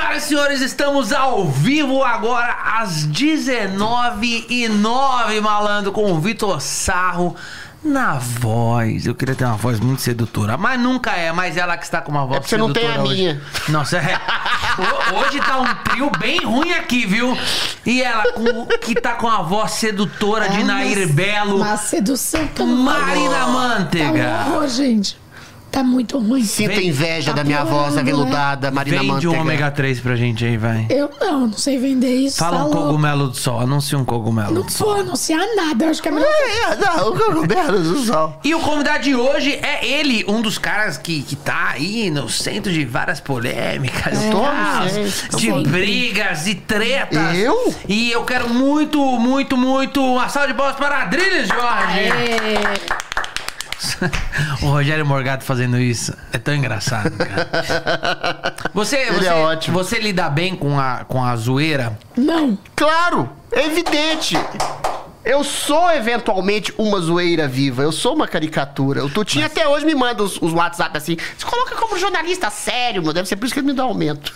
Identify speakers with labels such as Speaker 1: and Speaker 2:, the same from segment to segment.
Speaker 1: Senhoras e senhores, estamos ao vivo agora às 19 e 09 malandro, com o Vitor Sarro na voz. Eu queria ter uma voz muito sedutora, mas nunca é, mas ela que está com uma voz
Speaker 2: É porque você não tem
Speaker 1: sedutora
Speaker 2: a
Speaker 1: hoje.
Speaker 2: minha.
Speaker 1: Nossa, é. Ho- Hoje tá um trio bem ruim aqui, viu? E ela com- que tá com a voz sedutora de
Speaker 3: É uma-
Speaker 1: Nair Belo,
Speaker 3: Uma sedução tão
Speaker 1: Marina
Speaker 3: Tá um
Speaker 1: Manteiga.
Speaker 3: horror, gente. Tá muito ruim.
Speaker 2: Sinto
Speaker 1: Vem-
Speaker 2: inveja
Speaker 3: tá
Speaker 2: da minha voz
Speaker 3: piorando,
Speaker 2: aveludada, Marina
Speaker 1: Vende
Speaker 2: Manteiga.
Speaker 1: um ômega 3 pra gente aí, vai.
Speaker 3: Eu não, não sei vender isso.
Speaker 1: Fala
Speaker 3: tá
Speaker 1: um
Speaker 3: louco.
Speaker 1: cogumelo do sol, anuncia um cogumelo
Speaker 3: Não
Speaker 1: do sol.
Speaker 3: vou anunciar nada. Eu acho que é melhor.
Speaker 2: É, não, o cogumelo do sol.
Speaker 1: E o convidado de hoje é ele, um dos caras que, que tá aí no centro de várias polêmicas,
Speaker 3: É.
Speaker 1: e
Speaker 2: Tô,
Speaker 1: tal,
Speaker 2: sei,
Speaker 1: de
Speaker 3: sempre.
Speaker 1: brigas e tretas.
Speaker 2: Eu?
Speaker 1: E eu quero muito, muito, muito uma salva de palmas para Adriles Jorge.
Speaker 3: É,
Speaker 1: o Rogério Morgado fazendo isso é tão engraçado, cara. Você,
Speaker 2: Ele
Speaker 1: você,
Speaker 2: é ótimo.
Speaker 1: você lida bem com a, com a zoeira?
Speaker 3: não.
Speaker 2: Claro, é evidente. Eu sou eventualmente uma zoeira viva, eu sou uma caricatura. O Tutinho até hoje me manda os, os WhatsApp assim. Você coloca como jornalista sério, meu. Deve ser por isso que ele me dá aumento.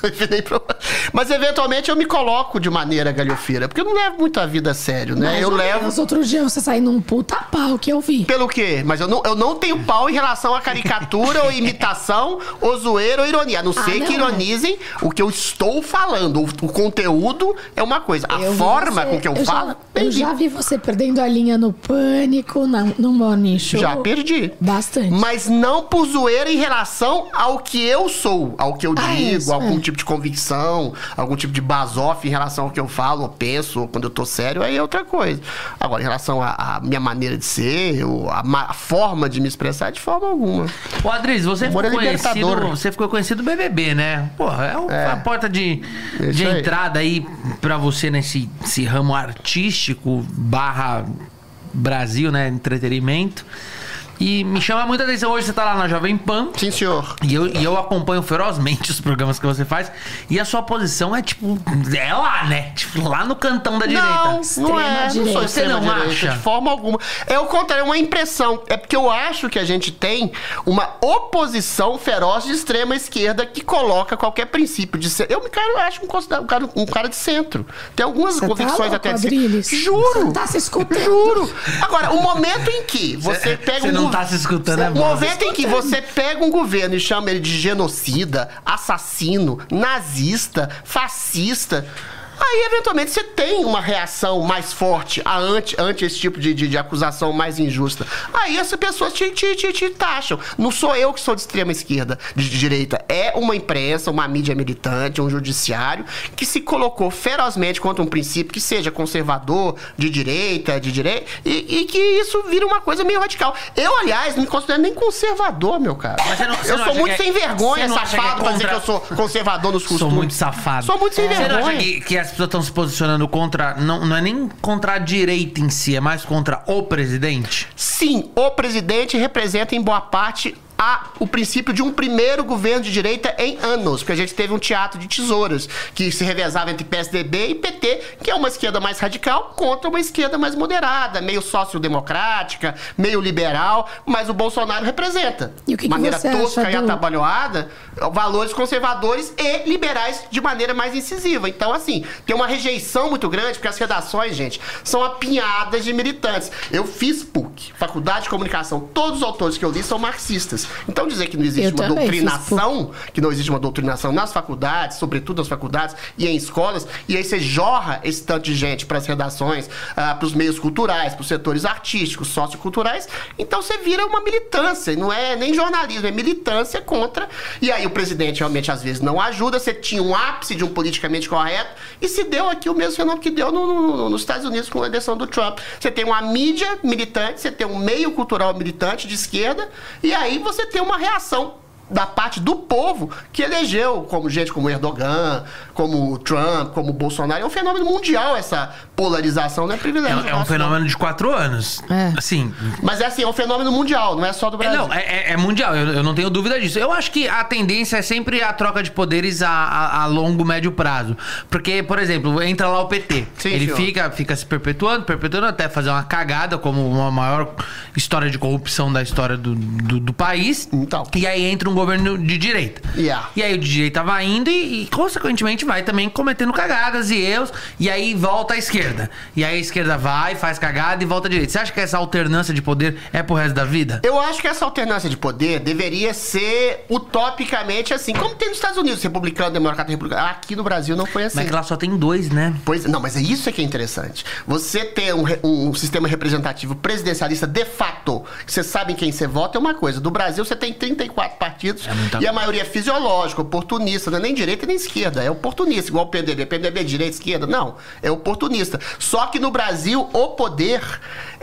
Speaker 2: Mas eventualmente eu me coloco de maneira galhofeira, porque eu não levo muito a vida a sério, né?
Speaker 3: Mais
Speaker 2: eu levo.
Speaker 3: menos. Outro dia você saiu num puta pau que eu vi.
Speaker 2: Pelo quê? Mas eu não, eu não tenho pau em relação a caricatura ou imitação, ou zoeira ou ironia. A não
Speaker 3: Ah,
Speaker 2: ser
Speaker 3: não,
Speaker 2: que
Speaker 3: é.
Speaker 2: ironizem o que eu estou falando. O, o conteúdo é uma coisa. A
Speaker 3: Eu
Speaker 2: forma
Speaker 3: você-
Speaker 2: com que eu,
Speaker 3: já-
Speaker 2: falo.
Speaker 3: eu
Speaker 2: perdi.
Speaker 3: já vi você perdendo a linha no pânico, na, no morning show.
Speaker 2: Já perdi.
Speaker 3: Bastante.
Speaker 2: Mas não por zoeira em relação ao que eu sou, ao que eu
Speaker 3: Ah,
Speaker 2: digo,
Speaker 3: isso,
Speaker 2: algum
Speaker 3: é.
Speaker 2: tipo de convicção, algum tipo de base-off em relação ao que eu falo, ou penso, ou quando eu tô sério, aí é outra coisa. Agora, em relação à minha maneira de ser, ou a, ma- a forma de me expressar, de forma alguma.
Speaker 1: Ô, Adriles, você ficou
Speaker 2: é
Speaker 1: conhecido.
Speaker 2: libertador.
Speaker 1: Você ficou conhecido do BBB, né? Porra, é, o-
Speaker 2: É.
Speaker 1: a porta de,
Speaker 2: Isso
Speaker 1: de
Speaker 2: aí.
Speaker 1: entrada aí pra você nesse esse ramo artístico barra Brasil, né? Entretenimento. E me chama muita atenção. Hoje você tá lá na Jovem Pan.
Speaker 2: Sim, senhor.
Speaker 1: E eu, e eu acompanho ferozmente os programas que você faz. E a sua posição é tipo. É lá, né? Tipo, lá no cantão da direita.
Speaker 2: Não, não
Speaker 3: Extrema
Speaker 2: é. Não
Speaker 3: direita.
Speaker 2: sou
Speaker 1: Você não
Speaker 2: direita,
Speaker 1: acha?
Speaker 2: de forma alguma. É o contrário, é uma impressão. É porque eu acho que a gente tem uma oposição feroz de extrema esquerda que coloca qualquer princípio de ser. Eu me cara, eu acho um, um cara, um cara de centro. Tem algumas
Speaker 3: Você
Speaker 2: convicções
Speaker 3: tá louco,
Speaker 2: até de? Juro!
Speaker 3: Você não tá se escutando.
Speaker 2: Juro! Agora, o momento em que você
Speaker 1: Cê-
Speaker 2: pega
Speaker 1: cê
Speaker 2: um
Speaker 1: não tá se escutando, é
Speaker 2: O
Speaker 1: bom.
Speaker 2: momento em que você pega um governo e chama ele de genocida, assassino, nazista, fascista. Aí, eventualmente, você tem uma reação mais forte a ante, ante esse tipo de, de, de acusação mais injusta. Aí essas pessoas te, te, te, te taxam. Não sou eu que sou de extrema esquerda, de direita. É uma imprensa, uma mídia militante, um judiciário que se colocou ferozmente contra um princípio que seja conservador, de direita, de direita, e, e que isso vira uma coisa meio radical. Eu, aliás, não me considero nem conservador, meu cara.
Speaker 1: Mas você não- você
Speaker 2: eu sou muito
Speaker 1: é-
Speaker 2: sem vergonha,
Speaker 1: acha que é
Speaker 2: safado, pra dizer que eu sou conservador nos costumes.
Speaker 1: Sou muito safado.
Speaker 2: Sou muito sem
Speaker 1: Você não acha
Speaker 2: vergonha.
Speaker 1: que, que as pessoas estão se posicionando contra. Não, não é nem contra a direita em si, é mais contra o presidente?
Speaker 2: Sim, o presidente representa em boa parte a, o princípio de um primeiro governo de direita em anos, porque a gente teve um teatro de tesouras que se revezava entre PSDB e PT, que é uma esquerda mais radical contra uma esquerda mais moderada, meio sociodemocrática, meio liberal, mas o Bolsonaro representa.
Speaker 3: E o que que
Speaker 2: maneira
Speaker 3: você
Speaker 2: tosca
Speaker 3: acha
Speaker 2: e atabalhoada, valores conservadores e liberais de maneira mais incisiva. Então, assim, tem uma rejeição muito grande, porque as redações, gente, são apinhadas de militantes. Eu fiz PUC, Faculdade de Comunicação. Todos os autores que eu li são marxistas. Então, dizer que não existe
Speaker 3: Eu
Speaker 2: uma doutrinação, que não existe uma doutrinação nas faculdades, sobretudo nas faculdades e em escolas, e aí você jorra esse tanto de gente para as redações, para os meios culturais, para os setores artísticos, socioculturais, então você vira uma militância, não é nem jornalismo, é militância contra. E aí o presidente realmente às vezes não ajuda, você tinha um ápice de um politicamente correto, e se deu aqui o mesmo fenômeno que deu no- no- nos Estados Unidos com a eleição do Trump. Você tem uma mídia militante, você tem um meio cultural militante de esquerda, e aí você tem uma reação da parte do povo que elegeu como gente como Erdogan, como o Trump, como o Bolsonaro. É um fenômeno mundial essa polarização, não é privilégio.
Speaker 1: É, é um fenômeno de quatro anos.
Speaker 3: É.
Speaker 1: Assim.
Speaker 2: Mas é assim, é um fenômeno mundial, não é só do
Speaker 1: é,
Speaker 2: Brasil.
Speaker 1: não, é, é- é mundial, eu, eu não tenho dúvida disso. Eu acho que a tendência é sempre a troca de poderes a, a- a longo, médio prazo. Porque, por exemplo, entra lá o PT.
Speaker 2: Sim,
Speaker 1: Ele
Speaker 2: senhor.
Speaker 1: fica, fica se perpetuando, perpetuando até fazer uma cagada, como uma maior história de corrupção da história do, do, do país.
Speaker 2: Então.
Speaker 1: E aí entra um um governo de direita.
Speaker 2: Yeah.
Speaker 1: E aí o de direita vai indo e, e, consequentemente, vai também cometendo cagadas e erros. E aí volta à esquerda. E aí a esquerda vai, faz cagada e volta à direita. Você acha que essa alternância de poder é pro resto da vida?
Speaker 2: Eu acho que essa alternância de poder deveria ser utopicamente assim, como tem nos Estados Unidos, republicano, democrata, republicano. Aqui no Brasil não foi assim.
Speaker 1: Mas lá só tem dois, né?
Speaker 2: Pois, não, mas é isso que é interessante. Você ter um, um sistema representativo presidencialista de fato, que você sabe em quem você vota, é uma coisa. Do Brasil, você tem 34 partidos
Speaker 1: É muita
Speaker 2: e a maioria é fisiológica, oportunista, não é nem direita nem esquerda, é oportunista, igual o PDB. PDB é direita, esquerda? Não, é oportunista. Só que no Brasil, o poder,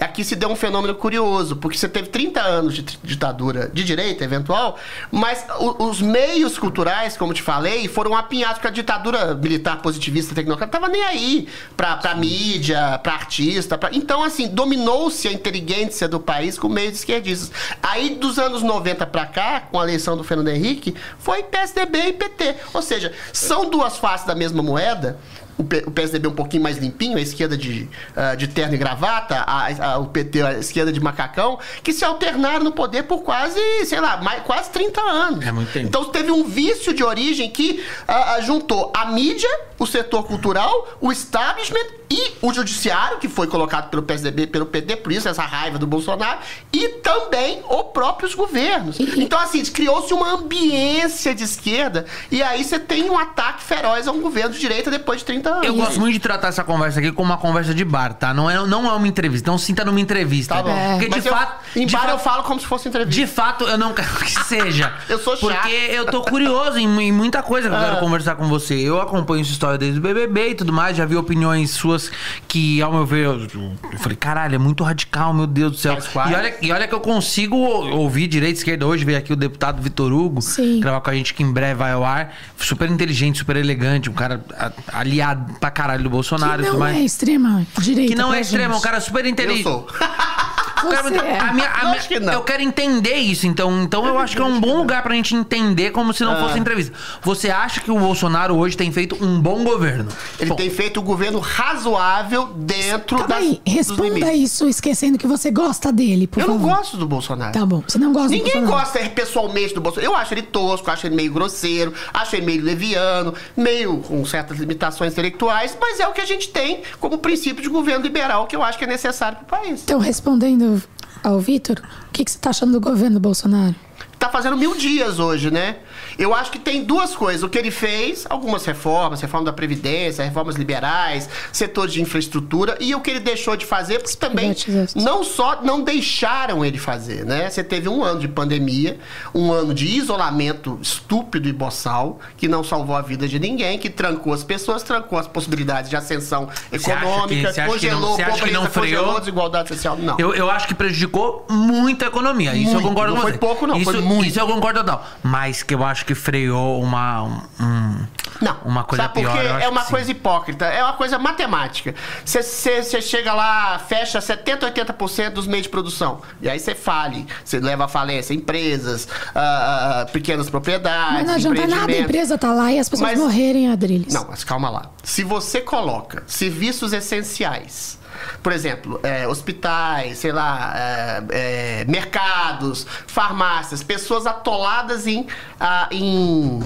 Speaker 2: aqui se deu um fenômeno curioso, porque você teve 30 anos de ditadura de direita, eventual, mas o- os meios culturais, como te falei, foram apinhados, porque a ditadura militar positivista tecnocrata tava nem aí pra, pra mídia, pra artista. pra- Então, assim, dominou-se a inteligência do país com meios esquerdistas. Aí, dos anos 90 pra cá, com a eleição do Fernando Henrique, foi PSDB e PT. Ou seja, são duas faces da mesma moeda. O P- o PSDB um pouquinho mais limpinho, a esquerda de, ah, de terno e gravata, a- a- o PT a esquerda de macacão, que se alternaram no poder por quase, sei lá, mais, quase 30 anos.
Speaker 1: É muito tempo.
Speaker 2: Então teve um vício de origem que ah, juntou a mídia, o setor cultural, o establishment e o judiciário, que foi colocado pelo PSDB e pelo PT, por isso essa raiva do Bolsonaro, e também os próprios governos. Então, assim, criou-se uma ambiência de esquerda, e aí você tem um ataque feroz a um governo de direita depois de 30 anos.
Speaker 1: Eu gosto muito de tratar essa conversa aqui como uma conversa de bar, tá? Não é, não é uma entrevista. Não sinta numa entrevista.
Speaker 2: Tá bom.
Speaker 1: Porque de
Speaker 2: Mas eu-
Speaker 1: fato.
Speaker 2: em
Speaker 1: de
Speaker 2: bar
Speaker 1: fato-
Speaker 2: eu falo como se fosse entrevista.
Speaker 1: De fato, eu não quero que seja.
Speaker 2: Eu sou chato.
Speaker 1: Porque eu tô curioso em, em muita coisa que eu quero
Speaker 2: Ah.
Speaker 1: conversar com você. Eu acompanho sua história desde o BBB e tudo mais. Já vi opiniões suas que, ao meu ver, eu, eu falei, caralho, é muito radical, meu Deus do céu. E olha, e olha que eu consigo ouvir direita e esquerda. Hoje veio aqui o deputado Vitor Hugo
Speaker 3: Sim.
Speaker 1: gravar com a gente que em breve vai ao ar. Super inteligente, super elegante. Um cara aliado pra caralho do Bolsonaro
Speaker 3: Que
Speaker 1: e tudo
Speaker 3: não
Speaker 1: mais.
Speaker 3: é extrema direita.
Speaker 1: que não é extremo, é um cara super inteligente.
Speaker 2: Eu sou.
Speaker 3: Você é.
Speaker 1: a minha- a
Speaker 2: Eu
Speaker 1: minha-
Speaker 2: acho que não.
Speaker 1: Eu quero entender isso, então. Então eu acho que é um bom lugar pra gente entender como se não
Speaker 2: Ah.
Speaker 1: fosse entrevista. Você acha que o Bolsonaro hoje tem feito um bom governo?
Speaker 2: Ele
Speaker 1: Bom,
Speaker 2: tem feito um governo razoável dentro
Speaker 3: Calma
Speaker 2: das,
Speaker 3: aí,
Speaker 2: dos
Speaker 3: responda
Speaker 2: limites.
Speaker 3: isso esquecendo que você gosta dele, por
Speaker 2: Eu não
Speaker 3: favor.
Speaker 2: gosto do Bolsonaro.
Speaker 3: Tá bom, você não gosta do
Speaker 2: Ninguém
Speaker 3: Bolsonaro.
Speaker 2: gosta pessoalmente do Bolsonaro. Eu acho ele tosco, acho ele meio grosseiro, acho ele meio leviano, meio com certas limitações intelectuais, mas é o que a gente tem como princípio de governo liberal que eu acho que é necessário para o país.
Speaker 3: Então, respondendo ao Vitor, o que, que você tá achando do governo Bolsonaro?
Speaker 2: Tá fazendo mil dias hoje, né? Eu acho que tem duas coisas. O que ele fez, algumas reformas, reforma da Previdência, reformas liberais, setor de infraestrutura, e o que ele deixou de fazer, porque também não só não deixaram ele fazer, né? Você teve um ano de pandemia, um ano de isolamento estúpido e boçal, que não salvou a vida de ninguém, que trancou as pessoas, trancou as possibilidades de ascensão
Speaker 1: que-
Speaker 2: econômica,
Speaker 1: que não-
Speaker 2: congelou
Speaker 1: acha que
Speaker 2: pobreza,
Speaker 1: não freou?
Speaker 2: congelou desigualdade social. Não.
Speaker 1: Eu, eu acho que prejudicou muito a economia. Isso eu
Speaker 2: Muito.
Speaker 1: concordo
Speaker 2: Não
Speaker 1: com
Speaker 2: foi
Speaker 1: você.
Speaker 2: pouco, não,
Speaker 1: Isso,
Speaker 2: foi muito.
Speaker 1: Isso eu concordo total. Mas que eu acho que freou uma. um-
Speaker 2: Não.
Speaker 1: Uma coisa
Speaker 2: Sabe por
Speaker 1: pior. acho
Speaker 2: É uma
Speaker 1: que sim.
Speaker 2: coisa hipócrita. É uma coisa matemática. Você chega lá, fecha 70%, 80% dos meios de produção. E aí você fale. Você leva à falência empresas, ah, pequenas propriedades,
Speaker 3: Mas não adianta nada, a empresa tá lá e as pessoas
Speaker 2: Mas-
Speaker 3: morrerem, Adriles.
Speaker 2: Não, mas calma lá. Se você coloca serviços essenciais, por exemplo, é, hospitais, sei lá, é, é, mercados, farmácias, pessoas atoladas em, ah, em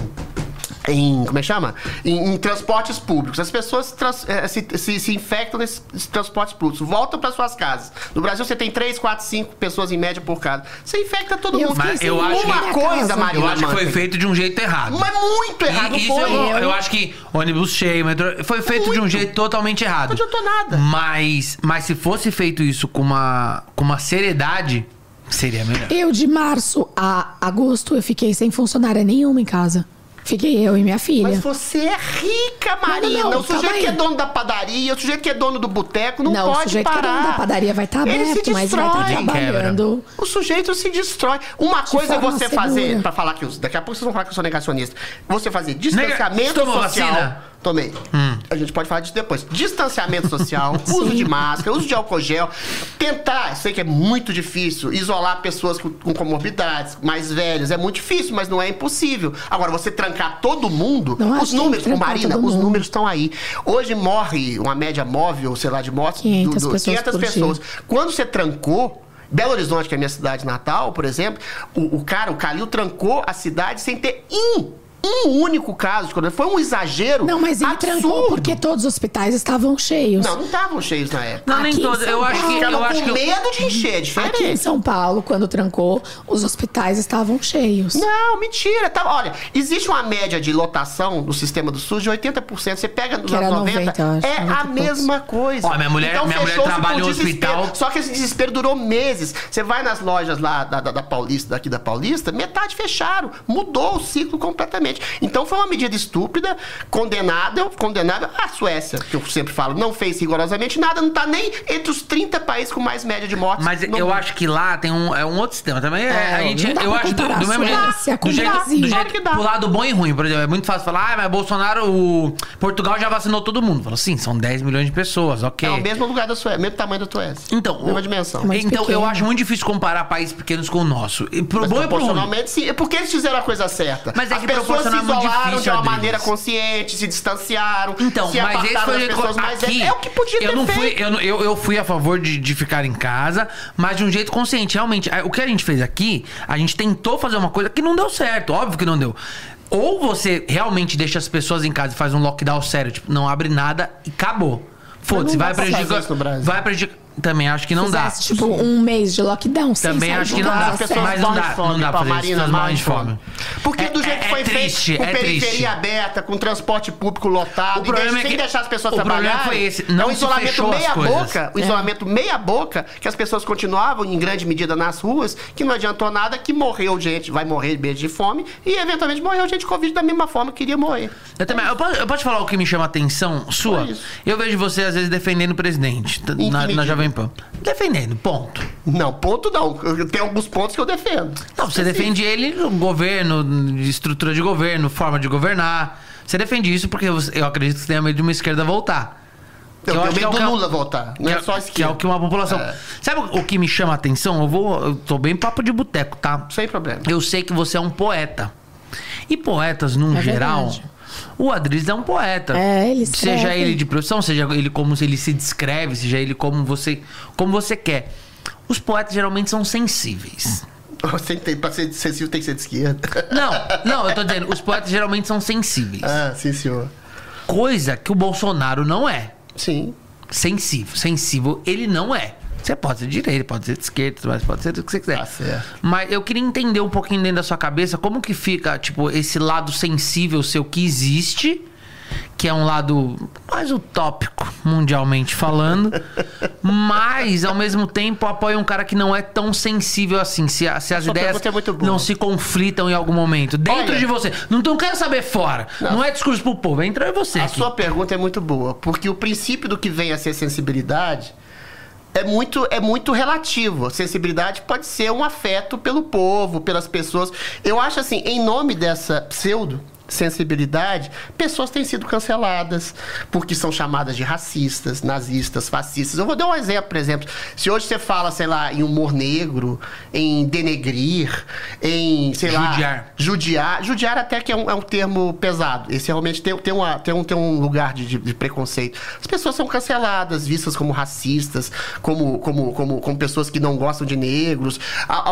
Speaker 2: em como é que chama? Em, em transportes públicos. As pessoas trans- eh, se, se- se infectam nesses transportes públicos, voltam para suas casas. No Brasil você tem 3, 4, 5 pessoas em média por casa. Você infecta todo
Speaker 3: Eu
Speaker 2: mundo.
Speaker 1: Mas eu acho
Speaker 3: ninguém
Speaker 1: que-
Speaker 2: uma coisa. Marina
Speaker 1: Eu acho que foi feito de um jeito errado.
Speaker 2: Mas muito errado,
Speaker 1: E- isso
Speaker 2: foi.
Speaker 1: eu, eu acho que ônibus cheio, metrô, foi feito de um
Speaker 2: Muito.
Speaker 1: jeito totalmente errado.
Speaker 2: Não adiantou nada.
Speaker 1: Mas, mas se fosse feito isso com uma, com uma seriedade, seria melhor.
Speaker 3: Eu, de março a agosto, eu fiquei sem funcionária nenhuma em casa. Fiquei eu e minha filha.
Speaker 2: Mas você é rica, Marina.
Speaker 3: Não, não,
Speaker 2: o sujeito que é dono da padaria, o sujeito que é dono do boteco, não,
Speaker 3: Não, o
Speaker 2: pode
Speaker 3: sujeito que é
Speaker 2: parar.
Speaker 3: dono da padaria vai estar
Speaker 2: Ele se
Speaker 3: aberto, mas vai estar
Speaker 2: destrói.
Speaker 3: trabalhando.
Speaker 2: O sujeito se destrói. Uma coisa é você
Speaker 3: segura.
Speaker 2: fazer, pra falar que daqui a pouco vocês vão falar que eu sou negacionista. Você fazer distanciamento
Speaker 1: Nega-
Speaker 2: social.
Speaker 1: vacina?
Speaker 2: Tomei. A gente pode falar disso depois. Distanciamento social, uso de máscara, uso de álcool gel. Tentar, sei que é muito difícil, isolar pessoas com, com comorbidades, mais velhas. É muito difícil, mas não é impossível. Agora, você trancar todo mundo,
Speaker 3: Não
Speaker 2: os números, ô,
Speaker 3: trancar
Speaker 2: Marina, os números estão aí. Hoje morre uma média móvel, sei lá, de mortes
Speaker 3: 500 pessoas
Speaker 2: 500
Speaker 3: por dia.
Speaker 2: pessoas. Quando você trancou, Belo Horizonte, que é a minha cidade natal, por exemplo, o, o cara, o Calil, trancou a cidade sem ter um um único caso de coronavírus. Foi um exagero.
Speaker 3: Não, mas ele
Speaker 2: absurdo.
Speaker 3: trancou porque todos os hospitais estavam cheios.
Speaker 2: Não, não estavam cheios na época.
Speaker 1: Não, nem
Speaker 3: Aqui em
Speaker 1: todos. Eu acho que. Eu acho
Speaker 2: com
Speaker 1: que
Speaker 2: medo de encher, é
Speaker 3: Aqui em
Speaker 2: diferente.
Speaker 3: São Paulo, quando trancou, os hospitais estavam cheios.
Speaker 2: Não, mentira. Tá, olha, existe uma média de lotação no sistema do SUS de 80%. Você pega nos anos 90,
Speaker 3: 90, eu acho,
Speaker 2: é
Speaker 3: 90
Speaker 2: a mesma coisa.
Speaker 1: Ó, minha mulher- minha mulher trabalha
Speaker 2: desespero.
Speaker 1: hospital.
Speaker 2: Só que esse desespero durou meses. Você vai nas lojas lá da, da, da Paulista, daqui da Paulista, metade fecharam. Mudou o ciclo completamente. Então foi uma medida estúpida, condenável, condenável. A Suécia, que eu sempre falo, não fez rigorosamente nada, não tá nem entre os 30 países com mais média de mortes.
Speaker 1: Mas eu
Speaker 2: mundo.
Speaker 1: acho que lá tem um, é um outro sistema também. É,
Speaker 3: É,
Speaker 1: a gente, eu acho do, do mesmo jeito. Do
Speaker 3: o
Speaker 1: jeito,
Speaker 3: Brasil.
Speaker 1: do jeito
Speaker 2: que dá.
Speaker 1: pro lado bom e ruim, por exemplo. É muito fácil falar, ah, mas Bolsonaro, o Portugal já vacinou todo mundo. Falou, sim, são 10 milhões de pessoas, ok.
Speaker 2: É o mesmo lugar da Suécia, mesmo tamanho da Suécia.
Speaker 1: Então,
Speaker 2: mesma
Speaker 1: o-
Speaker 2: dimensão.
Speaker 3: Mais
Speaker 1: então eu
Speaker 3: pequeno.
Speaker 1: acho muito difícil comparar países pequenos com o nosso. E pro
Speaker 2: Mas
Speaker 1: bom e pro ruim.
Speaker 2: proporcionalmente, sim. É porque eles fizeram a coisa certa.
Speaker 1: Mas é
Speaker 2: As
Speaker 1: que
Speaker 2: pessoas se
Speaker 1: é
Speaker 2: isolaram
Speaker 1: difícil,
Speaker 2: de uma
Speaker 1: Adriles.
Speaker 2: maneira consciente, se distanciaram,
Speaker 1: Então,
Speaker 2: se
Speaker 1: mas esse foi o jeito
Speaker 2: pessoas mais
Speaker 1: aqui.
Speaker 2: velhas. É o que podia
Speaker 1: eu
Speaker 2: ter
Speaker 1: não fui,
Speaker 2: feito.
Speaker 1: eu, não- eu, eu fui a favor de, de ficar em casa, mas de um jeito consciente. Realmente, é, o que a gente fez aqui, a gente tentou fazer uma coisa que não deu certo, óbvio que não deu. Ou você realmente deixa as pessoas em casa e faz um lockdown sério, tipo, não abre nada e acabou. Foda-se, vai prejudicar. Vai prejudicar. Também acho que não dá.
Speaker 3: Tipo, um mês de lockdown. sem
Speaker 1: Também
Speaker 3: sair
Speaker 1: acho
Speaker 3: de
Speaker 1: que não dá.
Speaker 2: As pessoas
Speaker 1: Mas não dá,
Speaker 2: de fome,
Speaker 1: não dá
Speaker 2: pra
Speaker 1: fazer isso,
Speaker 2: Marina de
Speaker 1: de
Speaker 2: fome. Porque
Speaker 1: É-
Speaker 2: do jeito
Speaker 1: é-
Speaker 2: que foi
Speaker 1: é
Speaker 2: feito,
Speaker 1: triste,
Speaker 2: com
Speaker 1: é
Speaker 2: periferia
Speaker 1: triste.
Speaker 2: aberta, com transporte público lotado,
Speaker 1: O problema
Speaker 2: e daí,
Speaker 1: é
Speaker 2: sem
Speaker 1: que-
Speaker 2: deixar as pessoas
Speaker 1: o problema
Speaker 2: trabalharem.
Speaker 1: foi esse,
Speaker 2: é
Speaker 1: não
Speaker 2: um
Speaker 1: se
Speaker 2: isolamento meia boca, o isolamento meia boca, que as pessoas continuavam em grande medida nas ruas, que não adiantou nada, que morreu gente, vai morrer mesmo de fome, e eventualmente morreu gente de Covid da mesma forma que queria morrer.
Speaker 1: Eu também. Eu posso, eu posso falar o que me chama a atenção sua? Eu vejo você, às vezes, defendendo o presidente na, na
Speaker 2: medida?
Speaker 1: Jovem Pan. Defendendo, ponto.
Speaker 2: Não, ponto não. Tem alguns pontos que eu defendo.
Speaker 1: Não, você defende ele no governo, estrutura de governo, forma de governar. Você defende isso porque você- eu acredito que você tenha medo de uma esquerda voltar.
Speaker 2: Eu,
Speaker 1: eu
Speaker 2: tenho
Speaker 1: acho que
Speaker 2: medo
Speaker 1: é o
Speaker 2: do
Speaker 1: que é o-
Speaker 2: Lula voltar. Não
Speaker 1: que
Speaker 2: é só a
Speaker 1: que é
Speaker 2: esquerda.
Speaker 1: o que uma população.
Speaker 2: É.
Speaker 1: Sabe o que me chama a atenção? Eu vou. Eu tô bem papo de boteco, tá?
Speaker 2: Sem problema.
Speaker 1: Eu sei que você é um poeta. E poetas, num
Speaker 3: É
Speaker 1: geral.
Speaker 3: verdade.
Speaker 1: O Adriles é um poeta.
Speaker 3: É, ele escreve.
Speaker 1: Seja ele de profissão, seja ele como ele se descreve, seja ele como você, como você quer. Os poetas geralmente são sensíveis.
Speaker 2: Você tem, pra ser sensível tem que ser de esquerda.
Speaker 1: Não, não, eu tô dizendo, os poetas geralmente são sensíveis.
Speaker 2: ah, sim, senhor.
Speaker 1: Coisa que o Bolsonaro não é.
Speaker 2: Sim.
Speaker 1: Sensível. Sensível, ele não é. Você pode ser de direita, pode ser de esquerda, mas pode ser do que você quiser.
Speaker 2: Tá certo.
Speaker 1: Mas eu queria entender um pouquinho dentro da sua cabeça como que fica, tipo, esse lado sensível seu que existe, que é um lado mais utópico, mundialmente falando, mas ao mesmo tempo apoia um cara que não é tão sensível assim. Se, a- se as ideias
Speaker 2: é
Speaker 1: não se conflitam em algum momento. Dentro
Speaker 2: Olha-
Speaker 1: de você. Não, não quero saber fora. Não, é discurso pro povo, entra em você.
Speaker 2: A
Speaker 1: aqui.
Speaker 2: sua pergunta é muito boa, porque o princípio do que vem a ser sensibilidade é muito, é muito relativo. Sensibilidade pode ser um afeto pelo povo, pelas pessoas. Eu acho assim, em nome dessa pseudo sensibilidade, pessoas têm sido canceladas porque são chamadas de racistas, nazistas, fascistas. Eu vou dar um exemplo, por exemplo. Se hoje você fala, sei lá, em humor negro, em denegrir, em, sei lá,
Speaker 1: Judiar.
Speaker 2: Judiar. Judiar até que é um, é um termo pesado. Esse realmente tem, tem, uma, tem, um, tem um lugar de, de- de preconceito. As pessoas são canceladas, vistas como racistas, como, como, como, como pessoas que não gostam de negros.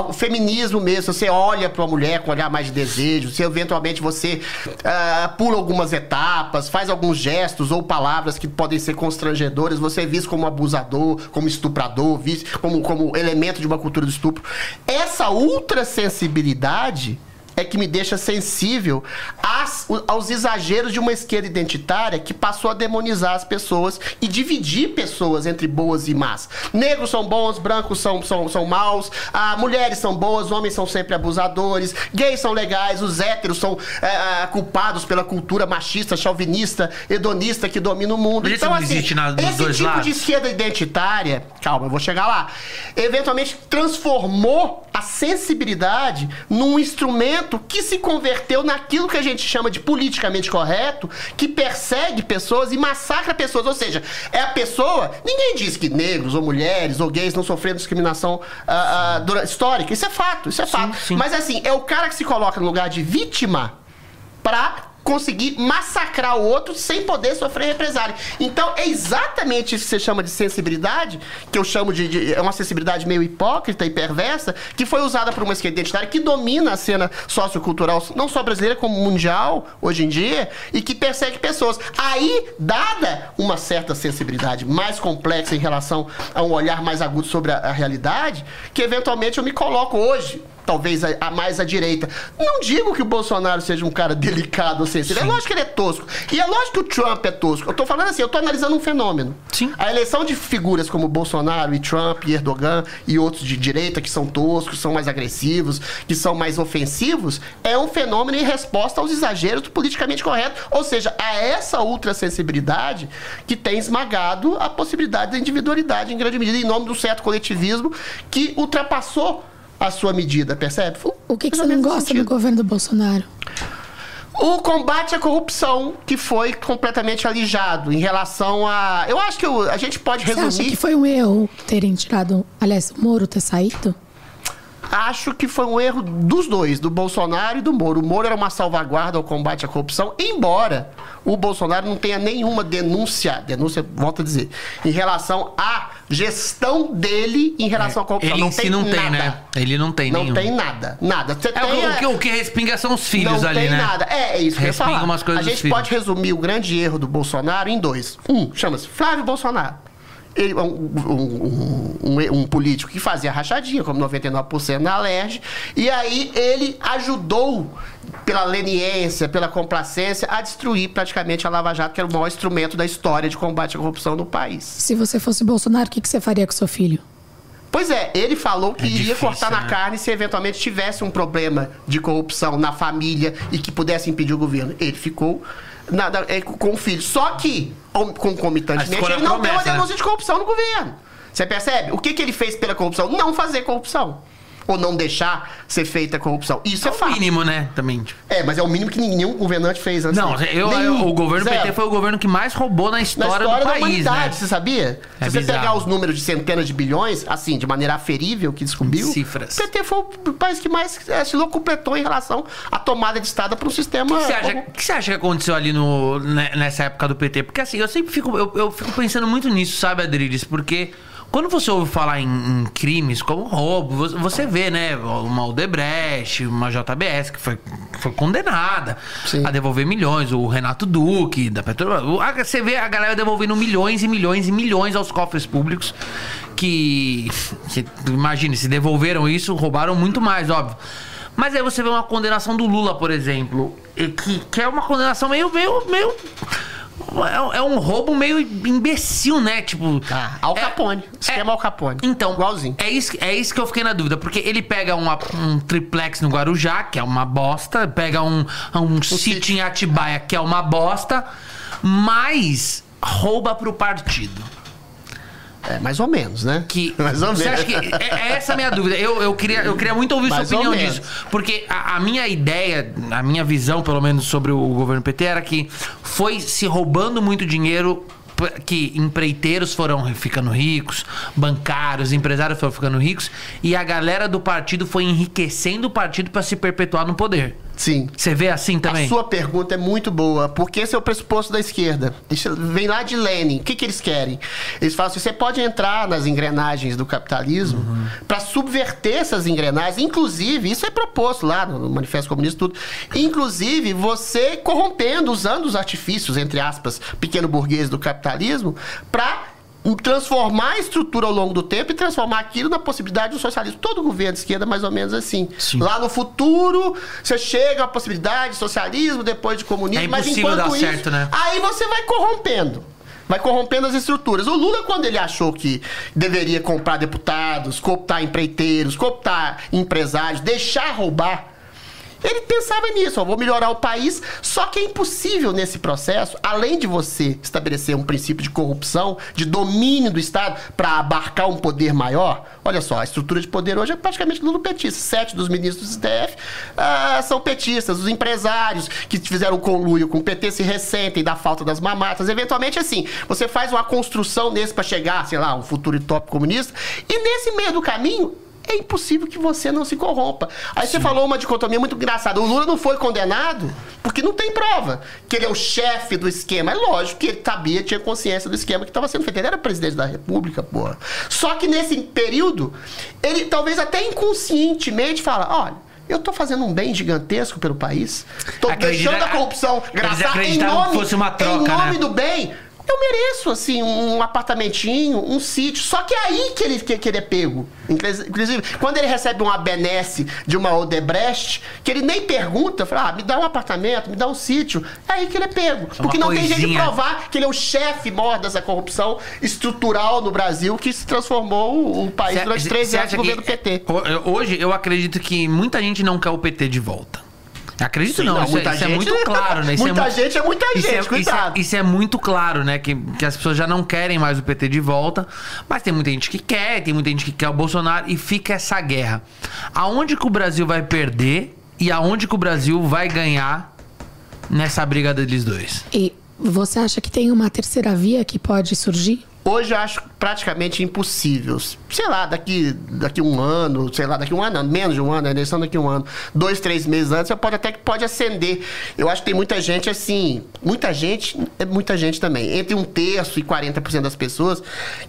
Speaker 2: O feminismo mesmo, você olha para uma mulher com um olhar mais de desejo, se eventualmente você ah, pula algumas etapas, faz alguns gestos ou palavras que podem ser constrangedoras, você é visto como abusador, como estuprador, visto como, como elemento de uma cultura do estupro. Essa ultra sensibilidade é que me deixa sensível às- aos exageros de uma esquerda identitária que passou a demonizar as pessoas e dividir pessoas entre boas e más. Negros são bons, brancos são, são, são maus, ah, mulheres são boas, homens são sempre abusadores, gays são legais, os héteros são eh, ah, culpados pela cultura machista, chauvinista, hedonista que domina o mundo.
Speaker 1: Mas isso não existe na-
Speaker 2: esse tipo
Speaker 1: lados?
Speaker 2: de esquerda identitária, calma, eu vou chegar lá, eventualmente transformou a sensibilidade num instrumento que se converteu naquilo que a gente chama de politicamente correto, que persegue pessoas e massacra pessoas. Ou seja, é a pessoa. Ninguém diz que negros ou mulheres ou gays não sofreram discriminação ah, ah, dura- histórica. Isso é fato, isso é fato.
Speaker 1: sim.
Speaker 2: Mas assim, é o cara que se coloca no lugar de vítima pra conseguir massacrar o outro sem poder sofrer represália. Então, é exatamente isso que você chama de sensibilidade, que eu chamo de, de, é uma sensibilidade meio hipócrita e perversa, que foi usada por uma esquerda identitária que domina a cena sociocultural, não só brasileira, como mundial, hoje em dia, e que persegue pessoas. Aí, dada uma certa sensibilidade mais complexa em relação a um olhar mais agudo sobre a, a realidade, que eventualmente eu me coloco hoje talvez a, a, mais à direita. Não digo que o Bolsonaro seja um cara delicado ou sensível. É lógico que ele é tosco. E é lógico que o Trump é tosco. Eu tô falando assim, eu tô analisando um fenômeno.
Speaker 1: Sim.
Speaker 2: A eleição de figuras como Bolsonaro e Trump e Erdogan e outros de direita que são toscos, são mais agressivos, que são mais ofensivos, é um fenômeno em resposta aos exageros do politicamente correto. Ou seja, a essa ultrassensibilidade que tem esmagado a possibilidade da individualidade em grande medida, em nome do certo coletivismo que ultrapassou a sua medida, percebe?
Speaker 3: O que, que você não gosta sentido. do governo do Bolsonaro?
Speaker 2: O combate à corrupção, que foi completamente alijado em relação a. Eu acho que a gente pode resumir.
Speaker 3: Você acha que foi um erro terem tirado. Aliás, o Moro ter saído?
Speaker 2: Acho que foi um erro dos dois, do Bolsonaro e do Moro. O Moro era uma salvaguarda ao combate à corrupção, embora o Bolsonaro não tenha nenhuma denúncia, denúncia, volto a dizer, em relação à gestão dele em relação é, à corrupção.
Speaker 1: Ele
Speaker 2: não
Speaker 1: em si não nada. tem, né? Ele não tem
Speaker 2: não
Speaker 1: nenhum.
Speaker 2: Não tem nada, nada.
Speaker 1: Você é, tem, o, que, o que respinga são os filhos
Speaker 2: não
Speaker 1: ali,
Speaker 2: né?
Speaker 1: Não
Speaker 2: tem nada. É, é isso que
Speaker 1: respinga
Speaker 2: eu ia falar.
Speaker 1: umas coisas
Speaker 2: A gente pode resumir o grande erro do Bolsonaro em dois. Um, chama-se Flávio Bolsonaro ele, um, um, um, um, político que fazia rachadinha, como 99% na Alerj, e aí ele ajudou, pela leniência, pela complacência, a destruir praticamente a Lava Jato, que era o maior instrumento da história de combate à corrupção no país.
Speaker 3: Se você fosse Bolsonaro, o que, que você faria com seu filho?
Speaker 2: Pois é, ele falou que
Speaker 1: É
Speaker 2: iria
Speaker 1: difícil,
Speaker 2: cortar na
Speaker 1: né?
Speaker 2: carne se eventualmente tivesse um problema de corrupção na família e que pudesse impedir o governo. Ele ficou na- na- é, com o filho. Só que, concomitantemente, ele não deu uma
Speaker 1: promessa, né?
Speaker 2: denúncia de corrupção no governo. Você percebe? O que, que ele fez pela corrupção? Não fazer corrupção. Ou não deixar ser feita corrupção. Isso é,
Speaker 1: É o
Speaker 2: fato.
Speaker 1: mínimo, né? Também. tipo.
Speaker 2: É, mas é o mínimo que nenhum governante fez antes.
Speaker 1: Não, eu, eu- o governo
Speaker 2: Zero
Speaker 1: PT foi o governo que mais roubou na
Speaker 2: na
Speaker 1: história,
Speaker 2: história
Speaker 1: do
Speaker 2: da
Speaker 1: país,
Speaker 2: humanidade,
Speaker 1: né?
Speaker 2: você sabia?
Speaker 1: É
Speaker 2: Se você
Speaker 1: bizarro.
Speaker 2: pegar os números de centenas de bilhões, assim, de maneira aferível que descobriu,
Speaker 1: Cifras.
Speaker 2: o PT foi o país que mais eh, se locupletou em relação à tomada de Estado para um sistema.
Speaker 1: O que você acha,
Speaker 2: corrupto.
Speaker 1: o que você acha que aconteceu ali no, né, nessa época do PT? Porque assim, eu sempre fico, eu, eu fico pensando muito nisso, sabe, Adriles? Porque quando você ouve falar em, em crimes como roubo, você, você vê, né, uma Odebrecht, uma JBS que foi, foi condenada
Speaker 2: Sim.
Speaker 1: a devolver milhões, o Renato Duque da Petrobras. Você vê a galera devolvendo milhões e milhões e milhões aos cofres públicos que, que imagine, se devolveram isso, roubaram muito mais, óbvio. Mas aí você vê uma condenação do Lula, por exemplo, que, que é uma condenação meio, meio, meio. É, é um roubo meio imbecil, né? Tipo.
Speaker 2: Ah, Al
Speaker 1: é-
Speaker 2: Capone. Esquema Al Capone.
Speaker 1: Então,
Speaker 2: Igualzinho.
Speaker 1: É isso, é isso que eu fiquei na dúvida, porque ele pega uma- um triplex no Guarujá, que é uma bosta, pega um, um sítio em Atibaia, que é uma bosta, mas rouba pro partido.
Speaker 2: É, mais ou menos, né?
Speaker 1: Que,
Speaker 2: mais ou
Speaker 1: você
Speaker 2: menos.
Speaker 1: acha que. É, é essa a minha dúvida. Eu, eu, queria, eu queria muito ouvir
Speaker 2: Mais
Speaker 1: sua opinião disso. Porque a, a minha ideia, a minha visão, pelo menos, sobre o governo PT era que foi se roubando muito dinheiro. Que empreiteiros foram ficando ricos, bancários, empresários foram ficando ricos, e a galera do partido foi enriquecendo o partido para se perpetuar no poder.
Speaker 2: Sim.
Speaker 1: Você vê assim também?
Speaker 2: A sua pergunta é muito boa, porque esse é o pressuposto da esquerda. Isso vem lá de Lenin. O que, que eles querem? Eles falam assim: você pode entrar nas engrenagens do capitalismo
Speaker 1: Uhum.
Speaker 2: para subverter essas engrenagens. Inclusive, isso é proposto lá no Manifesto Comunista, tudo. Inclusive, você corrompendo, usando os artifícios, entre aspas, pequeno burguês do capitalismo, para transformar a estrutura ao longo do tempo e transformar aquilo na possibilidade do socialismo. Todo governo de esquerda é mais ou menos assim.
Speaker 1: Sim.
Speaker 2: Lá no futuro, você chega à possibilidade de socialismo, depois de comunismo,
Speaker 1: É
Speaker 2: mas enquanto
Speaker 1: dar
Speaker 2: isso,
Speaker 1: certo, né?
Speaker 2: aí você vai corrompendo. Vai corrompendo as estruturas. O Lula, quando ele achou que deveria comprar deputados, cooptar empreiteiros, cooptar empresários, deixar roubar, ele pensava nisso, ó, vou melhorar o país, só que é impossível nesse processo, além de você estabelecer um princípio de corrupção, de domínio do Estado para abarcar um poder maior. Olha só, a estrutura de poder hoje é praticamente tudo petista. Sete dos ministros do STF ah, são petistas. Os empresários que fizeram conluio com o PT se ressentem da falta das mamatas. Eventualmente, assim, você faz uma construção nesse para chegar, sei lá, um futuro utópico comunista, e nesse meio do caminho, é impossível que você não se corrompa. Aí você falou uma dicotomia muito engraçada. O Lula não foi condenado porque não tem prova que ele é o chefe do esquema. É lógico que ele sabia, tinha consciência do esquema que estava sendo feito. Ele era presidente da República, porra. Só que nesse período, ele talvez até inconscientemente fala: olha. Eu tô fazendo um bem gigantesco pelo país. Tô
Speaker 1: Acredita-
Speaker 2: deixando a corrupção graçar em nome,
Speaker 1: troca,
Speaker 2: em nome
Speaker 1: né?
Speaker 2: do bem. Eu mereço, assim, um apartamentinho, um sítio. Só que é aí que ele, que, que ele é pego. Inclusive, quando ele recebe uma benesse de uma Odebrecht, que ele nem pergunta, fala, ah, me dá um apartamento, me dá um sítio. É aí que ele é pego. Porque não tem jeito de provar que ele é o chefe maior dessa corrupção estrutural no Brasil que se transformou o, país
Speaker 1: Cê-
Speaker 2: durante
Speaker 1: cê-
Speaker 2: 13
Speaker 1: cê
Speaker 2: anos do governo
Speaker 1: que-
Speaker 2: PT.
Speaker 1: ho- Hoje eu acredito que muita gente não quer o PT de volta. Acredito
Speaker 2: Sim,
Speaker 1: não,
Speaker 2: não,
Speaker 1: isso, é-
Speaker 2: muita
Speaker 1: isso é
Speaker 2: gente-
Speaker 1: muito claro, né? Isso
Speaker 2: muita
Speaker 1: mu-
Speaker 2: gente é muita
Speaker 1: isso
Speaker 2: gente,
Speaker 1: isso
Speaker 2: cuidado.
Speaker 1: isso é muito claro, né? Que, que as pessoas já não querem mais o PT de volta, mas tem muita gente que quer, tem muita gente que quer o Bolsonaro e fica essa guerra. Aonde que o Brasil vai perder e aonde que o Brasil vai ganhar nessa briga deles dois?
Speaker 3: E você acha que tem uma terceira via que pode surgir?
Speaker 2: Hoje eu acho praticamente impossível. Sei lá, daqui, daqui um ano, sei lá, daqui um ano, menos de um ano, a eleição daqui um ano, dois, três meses antes, você pode até que pode acender. Eu acho que tem muita gente assim, muita gente, é muita gente também, entre um terço e 40% das pessoas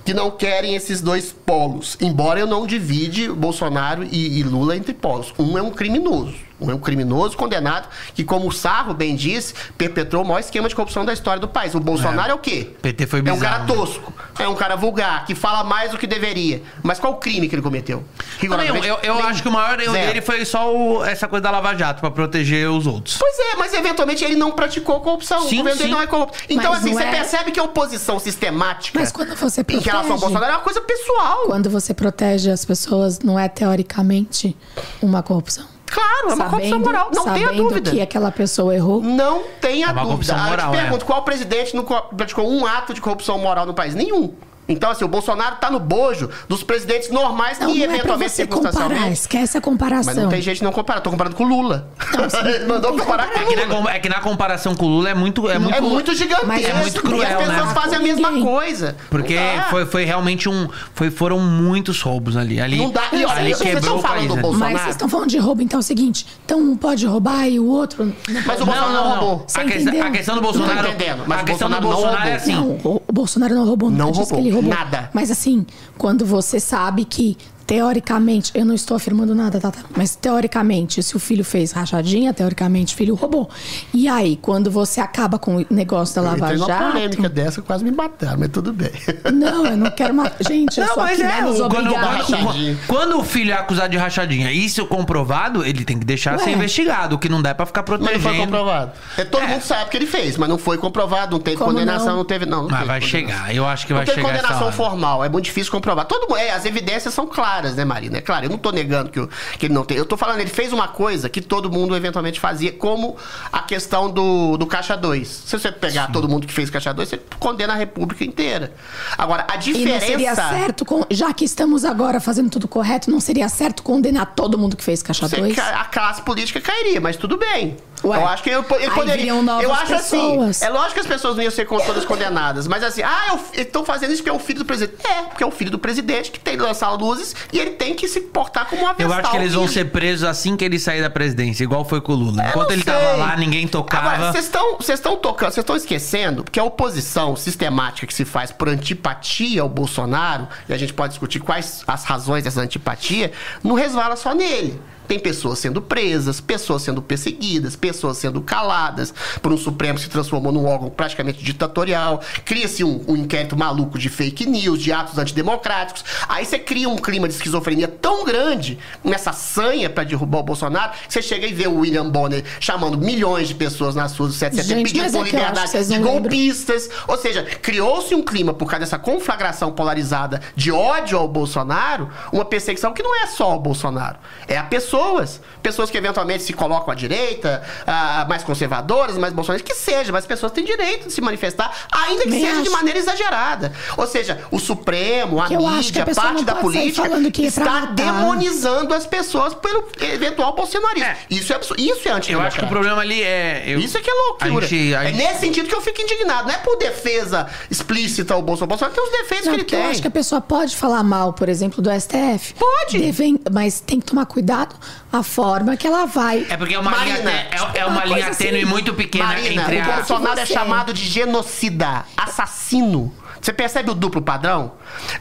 Speaker 2: que não querem esses dois polos. Embora eu não divide Bolsonaro e, e Lula entre polos. Um é um criminoso. Um é um criminoso condenado que, como o Sarro bem disse, perpetrou o maior esquema de corrupção da história do país. O Bolsonaro é, o quê?
Speaker 1: PT foi
Speaker 2: É um cara
Speaker 1: bizarro, né?
Speaker 2: tosco. É um cara vulgar, que fala mais do que deveria. Mas qual o crime que ele cometeu?
Speaker 1: Não, eu eu, eu
Speaker 2: Nenhum.
Speaker 1: acho que o maior erro dele foi só o- essa coisa da Lava Jato, pra proteger os outros.
Speaker 2: Pois é, mas eventualmente ele não praticou corrupção.
Speaker 1: Sim,
Speaker 2: o governo dele não é corrupto. Então,
Speaker 3: Mas
Speaker 2: assim, você
Speaker 3: é-
Speaker 2: percebe que a oposição sistemática
Speaker 3: Mas quando você
Speaker 2: em relação ao
Speaker 3: protege-
Speaker 2: Bolsonaro é uma coisa pessoal.
Speaker 3: Quando você protege as pessoas, não é teoricamente uma corrupção?
Speaker 2: Claro, é uma corrupção
Speaker 3: Sabendo-
Speaker 2: moral. Não tenha dúvida.
Speaker 3: que aquela pessoa errou.
Speaker 2: Não tenha
Speaker 1: É uma
Speaker 2: dúvida.
Speaker 1: corrupção
Speaker 2: Aí
Speaker 1: moral,
Speaker 2: eu te
Speaker 1: é.
Speaker 2: pergunto, qual presidente não co- praticou um ato de corrupção moral no país? Nenhum. Então, assim, o Bolsonaro tá no bojo dos presidentes normais
Speaker 3: Não,
Speaker 2: que,
Speaker 3: não é pra
Speaker 2: eventualmente,
Speaker 3: você comparar,
Speaker 2: circunstancialmente...
Speaker 3: esquece a
Speaker 2: Mas
Speaker 3: comparação.
Speaker 2: não tem de não comparar. Tô comparando com o Lula. Ele mandou
Speaker 3: que
Speaker 2: comparar com
Speaker 1: É
Speaker 2: o
Speaker 1: que,
Speaker 2: Lula.
Speaker 1: na, é que na comparação com o Lula é muito. É muito,
Speaker 2: É muito gigantesco.
Speaker 3: Mas é muito
Speaker 2: E
Speaker 1: cruel,
Speaker 2: as pessoas
Speaker 1: né?
Speaker 2: fazem a mesma
Speaker 3: Ninguém.
Speaker 2: coisa.
Speaker 1: Porque
Speaker 2: Não dá.
Speaker 1: foi, foi realmente um. Foi, foram muitos roubos ali. ali
Speaker 2: Não dá. E olha,
Speaker 1: ali
Speaker 2: vocês
Speaker 1: quebrou
Speaker 2: estão
Speaker 1: o
Speaker 2: falando
Speaker 1: país.
Speaker 2: do
Speaker 1: né?
Speaker 2: Bolsonaro.
Speaker 3: Mas vocês estão falando de roubo, então é o seguinte: então um pode roubar e o outro. não
Speaker 2: Mas o
Speaker 3: pode.
Speaker 2: Bolsonaro não roubou.
Speaker 3: Você
Speaker 1: A, questão-
Speaker 3: entendeu?
Speaker 1: a questão do
Speaker 2: Não
Speaker 1: Bolsonaro.
Speaker 2: entendendo, mas
Speaker 1: a
Speaker 2: o
Speaker 1: questão do
Speaker 2: Bolsonaro não
Speaker 1: é assim.
Speaker 3: Não, o Bolsonaro não roubou,
Speaker 2: Não
Speaker 3: disse
Speaker 2: roubou, nada.
Speaker 3: Mas assim, quando você sabe que, teoricamente, eu não estou afirmando nada, tá, mas teoricamente, se o filho fez rachadinha, teoricamente o filho roubou. E aí, quando você acaba com o negócio da
Speaker 2: Eu
Speaker 3: Lava
Speaker 2: numa
Speaker 3: Jato.
Speaker 2: polêmica dessa, quase me mataram, mas tudo bem.
Speaker 3: Não, eu não quero uma. Gente, eu
Speaker 1: Não,
Speaker 3: sou
Speaker 1: mas
Speaker 3: aqui
Speaker 1: é,
Speaker 3: menos
Speaker 1: o- quando, quando, quando o filho é acusado de rachadinha, isso comprovado, ele tem que deixar
Speaker 3: Ué.
Speaker 1: ser investigado. O que não dá é pra ficar
Speaker 2: Mas não foi
Speaker 1: protegendo.
Speaker 2: comprovado. É, todo
Speaker 1: É.
Speaker 2: mundo sabe que ele fez, mas não foi comprovado, não teve
Speaker 3: Como
Speaker 2: condenação, não?
Speaker 3: não?
Speaker 2: teve. Não, não
Speaker 1: Mas
Speaker 2: teve
Speaker 1: vai
Speaker 2: condenação.
Speaker 1: chegar. Eu acho que
Speaker 2: Não
Speaker 1: vai
Speaker 2: tem
Speaker 1: chegar essa
Speaker 2: condenação
Speaker 1: hora.
Speaker 2: formal, é muito difícil comprovar. Todo é, as evidências são claras, né, Marina? É claro, eu não tô negando que, o- que ele não tem. Eu tô falando, ele fez uma coisa que todo mundo eventualmente fazia, como a questão do, do Caixa 2. Se você pegar todo mundo que fez Caixa 2, você condena a República inteira. Agora, a
Speaker 3: E
Speaker 2: diferença.
Speaker 3: não seria certo, com- já que estamos agora fazendo tudo correto, não seria certo condenar todo mundo que fez Caixa
Speaker 2: Você
Speaker 3: 2?
Speaker 2: ca- a classe política cairia, mas tudo bem.
Speaker 3: Ué,
Speaker 2: eu acho que eu,
Speaker 3: aí
Speaker 2: poderia. eu acho
Speaker 3: pessoas.
Speaker 2: assim. É lógico que as pessoas não iam ser todas condenadas, mas assim, ah, eu- eles estão fazendo isso porque é o filho do presidente. É, porque é o filho do presidente que tem que lançar luzes e ele tem que se portar como uma
Speaker 1: Eu
Speaker 2: vestal.
Speaker 1: acho que eles vão ser presos assim que ele sair da presidência, igual foi com o Lula.
Speaker 2: Eu
Speaker 1: Enquanto
Speaker 2: não
Speaker 1: ele
Speaker 2: sei.
Speaker 1: tava lá, ninguém tocava.
Speaker 2: Agora, vocês estão vocês estão tocando, vocês estão esquecendo que a oposição sistemática que se faz por antipatia ao Bolsonaro, e a gente pode discutir quais as razões dessa antipatia, não resvala só nele. Tem pessoas sendo presas, pessoas sendo perseguidas, pessoas sendo caladas por um Supremo que se transformou num órgão praticamente ditatorial. Cria-se um, um inquérito maluco de fake news, de atos antidemocráticos. Aí você cria um clima de esquizofrenia tão grande nessa sanha para derrubar o Bolsonaro, que você chega e vê o William Bonner chamando milhões de pessoas nas ruas do 7 de setembro, pedindo por
Speaker 3: é
Speaker 2: liberdade de
Speaker 3: não lembram.
Speaker 2: golpistas. Ou seja, criou-se um clima por causa dessa conflagração polarizada de ódio ao Bolsonaro, uma perseguição que não é só o Bolsonaro. É a pessoa pessoas. Pessoas que eventualmente se colocam à direita, ah, mais conservadoras, mais bolsonaristas, que seja, mas pessoas têm direito de se manifestar, ainda que seja de
Speaker 3: acho.
Speaker 2: maneira exagerada. Ou seja, o Supremo, a
Speaker 3: Que eu acho que
Speaker 2: mídia,
Speaker 3: a
Speaker 2: parte da política
Speaker 3: é
Speaker 2: está demonizando as pessoas pelo eventual bolsonarismo.
Speaker 1: É.
Speaker 2: Isso é absurdo. Isso é
Speaker 1: Eu
Speaker 2: antidemocrático.
Speaker 1: acho que o problema ali é. eu-
Speaker 2: Isso é que é loucura.
Speaker 1: A gente, a
Speaker 2: É
Speaker 1: gente-
Speaker 2: nesse sentido que eu fico indignado. Não é por defesa explícita ao Bolsonaro. O Bolsonaro tem os defeitos
Speaker 3: Não,
Speaker 2: que ele tem.
Speaker 3: eu acho que a pessoa pode falar mal, por exemplo, do STF.
Speaker 2: Pode.
Speaker 3: Devem- mas tem que tomar cuidado a forma que ela vai.
Speaker 1: É porque é uma
Speaker 2: Marina,
Speaker 1: linha, é, é uma
Speaker 3: uma
Speaker 1: linha tênue
Speaker 3: assim.
Speaker 1: muito pequena
Speaker 2: Marina,
Speaker 1: entre
Speaker 2: o
Speaker 1: a.
Speaker 2: Bolsonaro é chamado de genocida, assassino. Você percebe o duplo padrão?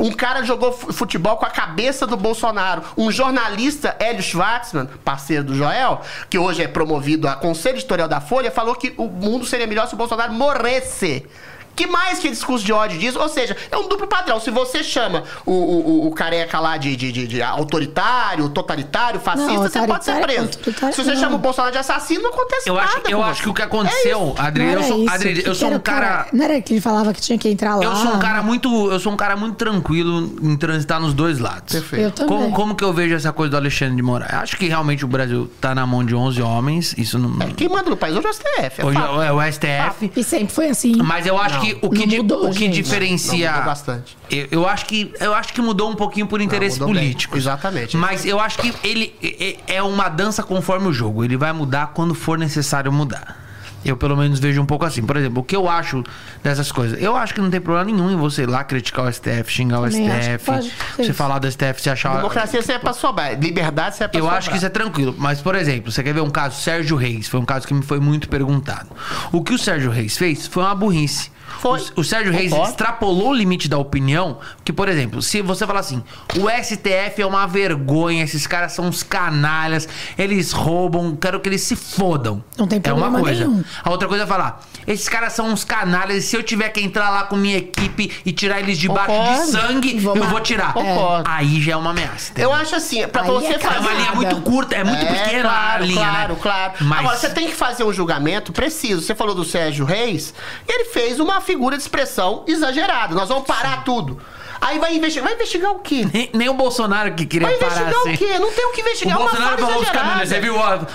Speaker 2: Um cara jogou fu- futebol com a cabeça do Bolsonaro. Um jornalista, Hélio Schwartzman, parceiro do Joel, que hoje é promovido a conselho editorial da Folha, falou que o mundo seria melhor se o Bolsonaro morresse. Que mais que discurso de ódio disso? Ou seja, é um duplo padrão. Se você chama o, o, o- careca lá de, de, de- de autoritário, totalitário, fascista,
Speaker 3: Não,
Speaker 2: você pode ser
Speaker 3: autoritário,
Speaker 2: preso. Se você
Speaker 3: não.
Speaker 2: chama o Bolsonaro de assassino, não acontece
Speaker 1: Eu
Speaker 2: nada.
Speaker 1: acho, eu
Speaker 2: com
Speaker 1: acho
Speaker 2: você.
Speaker 1: que o que
Speaker 2: É
Speaker 1: aconteceu,
Speaker 2: isso.
Speaker 1: Adri, eu sou,
Speaker 3: isso,
Speaker 1: Adri,
Speaker 3: que
Speaker 1: eu
Speaker 3: que
Speaker 1: sou um
Speaker 3: o
Speaker 1: cara.
Speaker 3: Não era que ele falava que tinha que entrar lá.
Speaker 1: Eu sou um cara muito. Eu sou um cara muito tranquilo em transitar nos dois lados.
Speaker 2: Perfeito.
Speaker 3: Eu também.
Speaker 1: Como, como que eu vejo essa coisa do Alexandre de Moraes? Acho que realmente o Brasil tá na mão de 11 homens. Isso não.
Speaker 2: Quem manda no país hoje é o STF. É
Speaker 1: Hoje é o STF.
Speaker 3: E sempre foi assim.
Speaker 1: Mas eu acho
Speaker 2: Não,
Speaker 1: que o que,
Speaker 3: não
Speaker 1: di-
Speaker 3: mudou,
Speaker 1: o que
Speaker 3: gente.
Speaker 1: diferencia.
Speaker 2: Não, mudou bastante.
Speaker 1: Eu, eu acho que, eu acho que mudou um pouquinho por interesses
Speaker 2: mudou bem.
Speaker 1: políticos.
Speaker 2: Exatamente.
Speaker 1: Mas eu acho que ele é- é uma dança conforme o jogo. Ele vai mudar quando for necessário mudar. Eu pelo menos vejo um pouco assim. Por exemplo, o que eu acho dessas coisas? Eu acho que não tem problema nenhum em você ir lá criticar o STF, xingar o
Speaker 3: Também que
Speaker 1: STF, você falar do STF, você achar.
Speaker 2: Democracia você é pra sobrar. Liberdade você é pra
Speaker 1: Eu
Speaker 2: sobrar.
Speaker 1: acho que isso é tranquilo. Mas, por exemplo, você quer ver um caso? Sérgio Reis. Foi um caso que me foi muito perguntado. O que o Sérgio Reis fez foi uma burrice.
Speaker 2: Foi.
Speaker 1: O, o Sérgio Reis
Speaker 2: Concordo.
Speaker 1: extrapolou o limite da opinião. Que, por exemplo, se você falar assim, o STF é uma vergonha, esses caras são uns canalhas, eles roubam, quero que eles se fodam.
Speaker 3: Não tem
Speaker 1: É uma
Speaker 3: problema
Speaker 1: coisa.
Speaker 3: nenhum.
Speaker 1: A outra coisa é falar, esses caras são uns canalhas, e se eu tiver que entrar lá com minha equipe e tirar eles debaixo de
Speaker 2: Concordo.
Speaker 1: sangue,
Speaker 3: Vou
Speaker 1: eu vou tirar.
Speaker 2: Concordo.
Speaker 1: Aí já é uma ameaça. entendeu?
Speaker 2: Eu acho assim, pra
Speaker 3: Aí
Speaker 2: você
Speaker 3: é
Speaker 2: fazer...
Speaker 1: É uma linha muito curta, é muito
Speaker 2: É,
Speaker 1: pequena
Speaker 2: claro,
Speaker 1: a linha,
Speaker 2: claro,
Speaker 1: né?
Speaker 2: claro.
Speaker 1: Mas
Speaker 2: Agora, você tem que fazer um julgamento preciso. Você falou do Sérgio Reis, e ele fez uma figura de expressão exagerada. Nós vamos parar tudo. Aí vai investigar. Vai investigar o quê?
Speaker 1: nem, nem o Bolsonaro que queria
Speaker 2: Vai
Speaker 1: parar
Speaker 2: investigar
Speaker 1: assim.
Speaker 2: o quê? Não tem o que
Speaker 1: O
Speaker 2: investigar. É uma
Speaker 1: Bolsonaro falou os caminhos, você viu?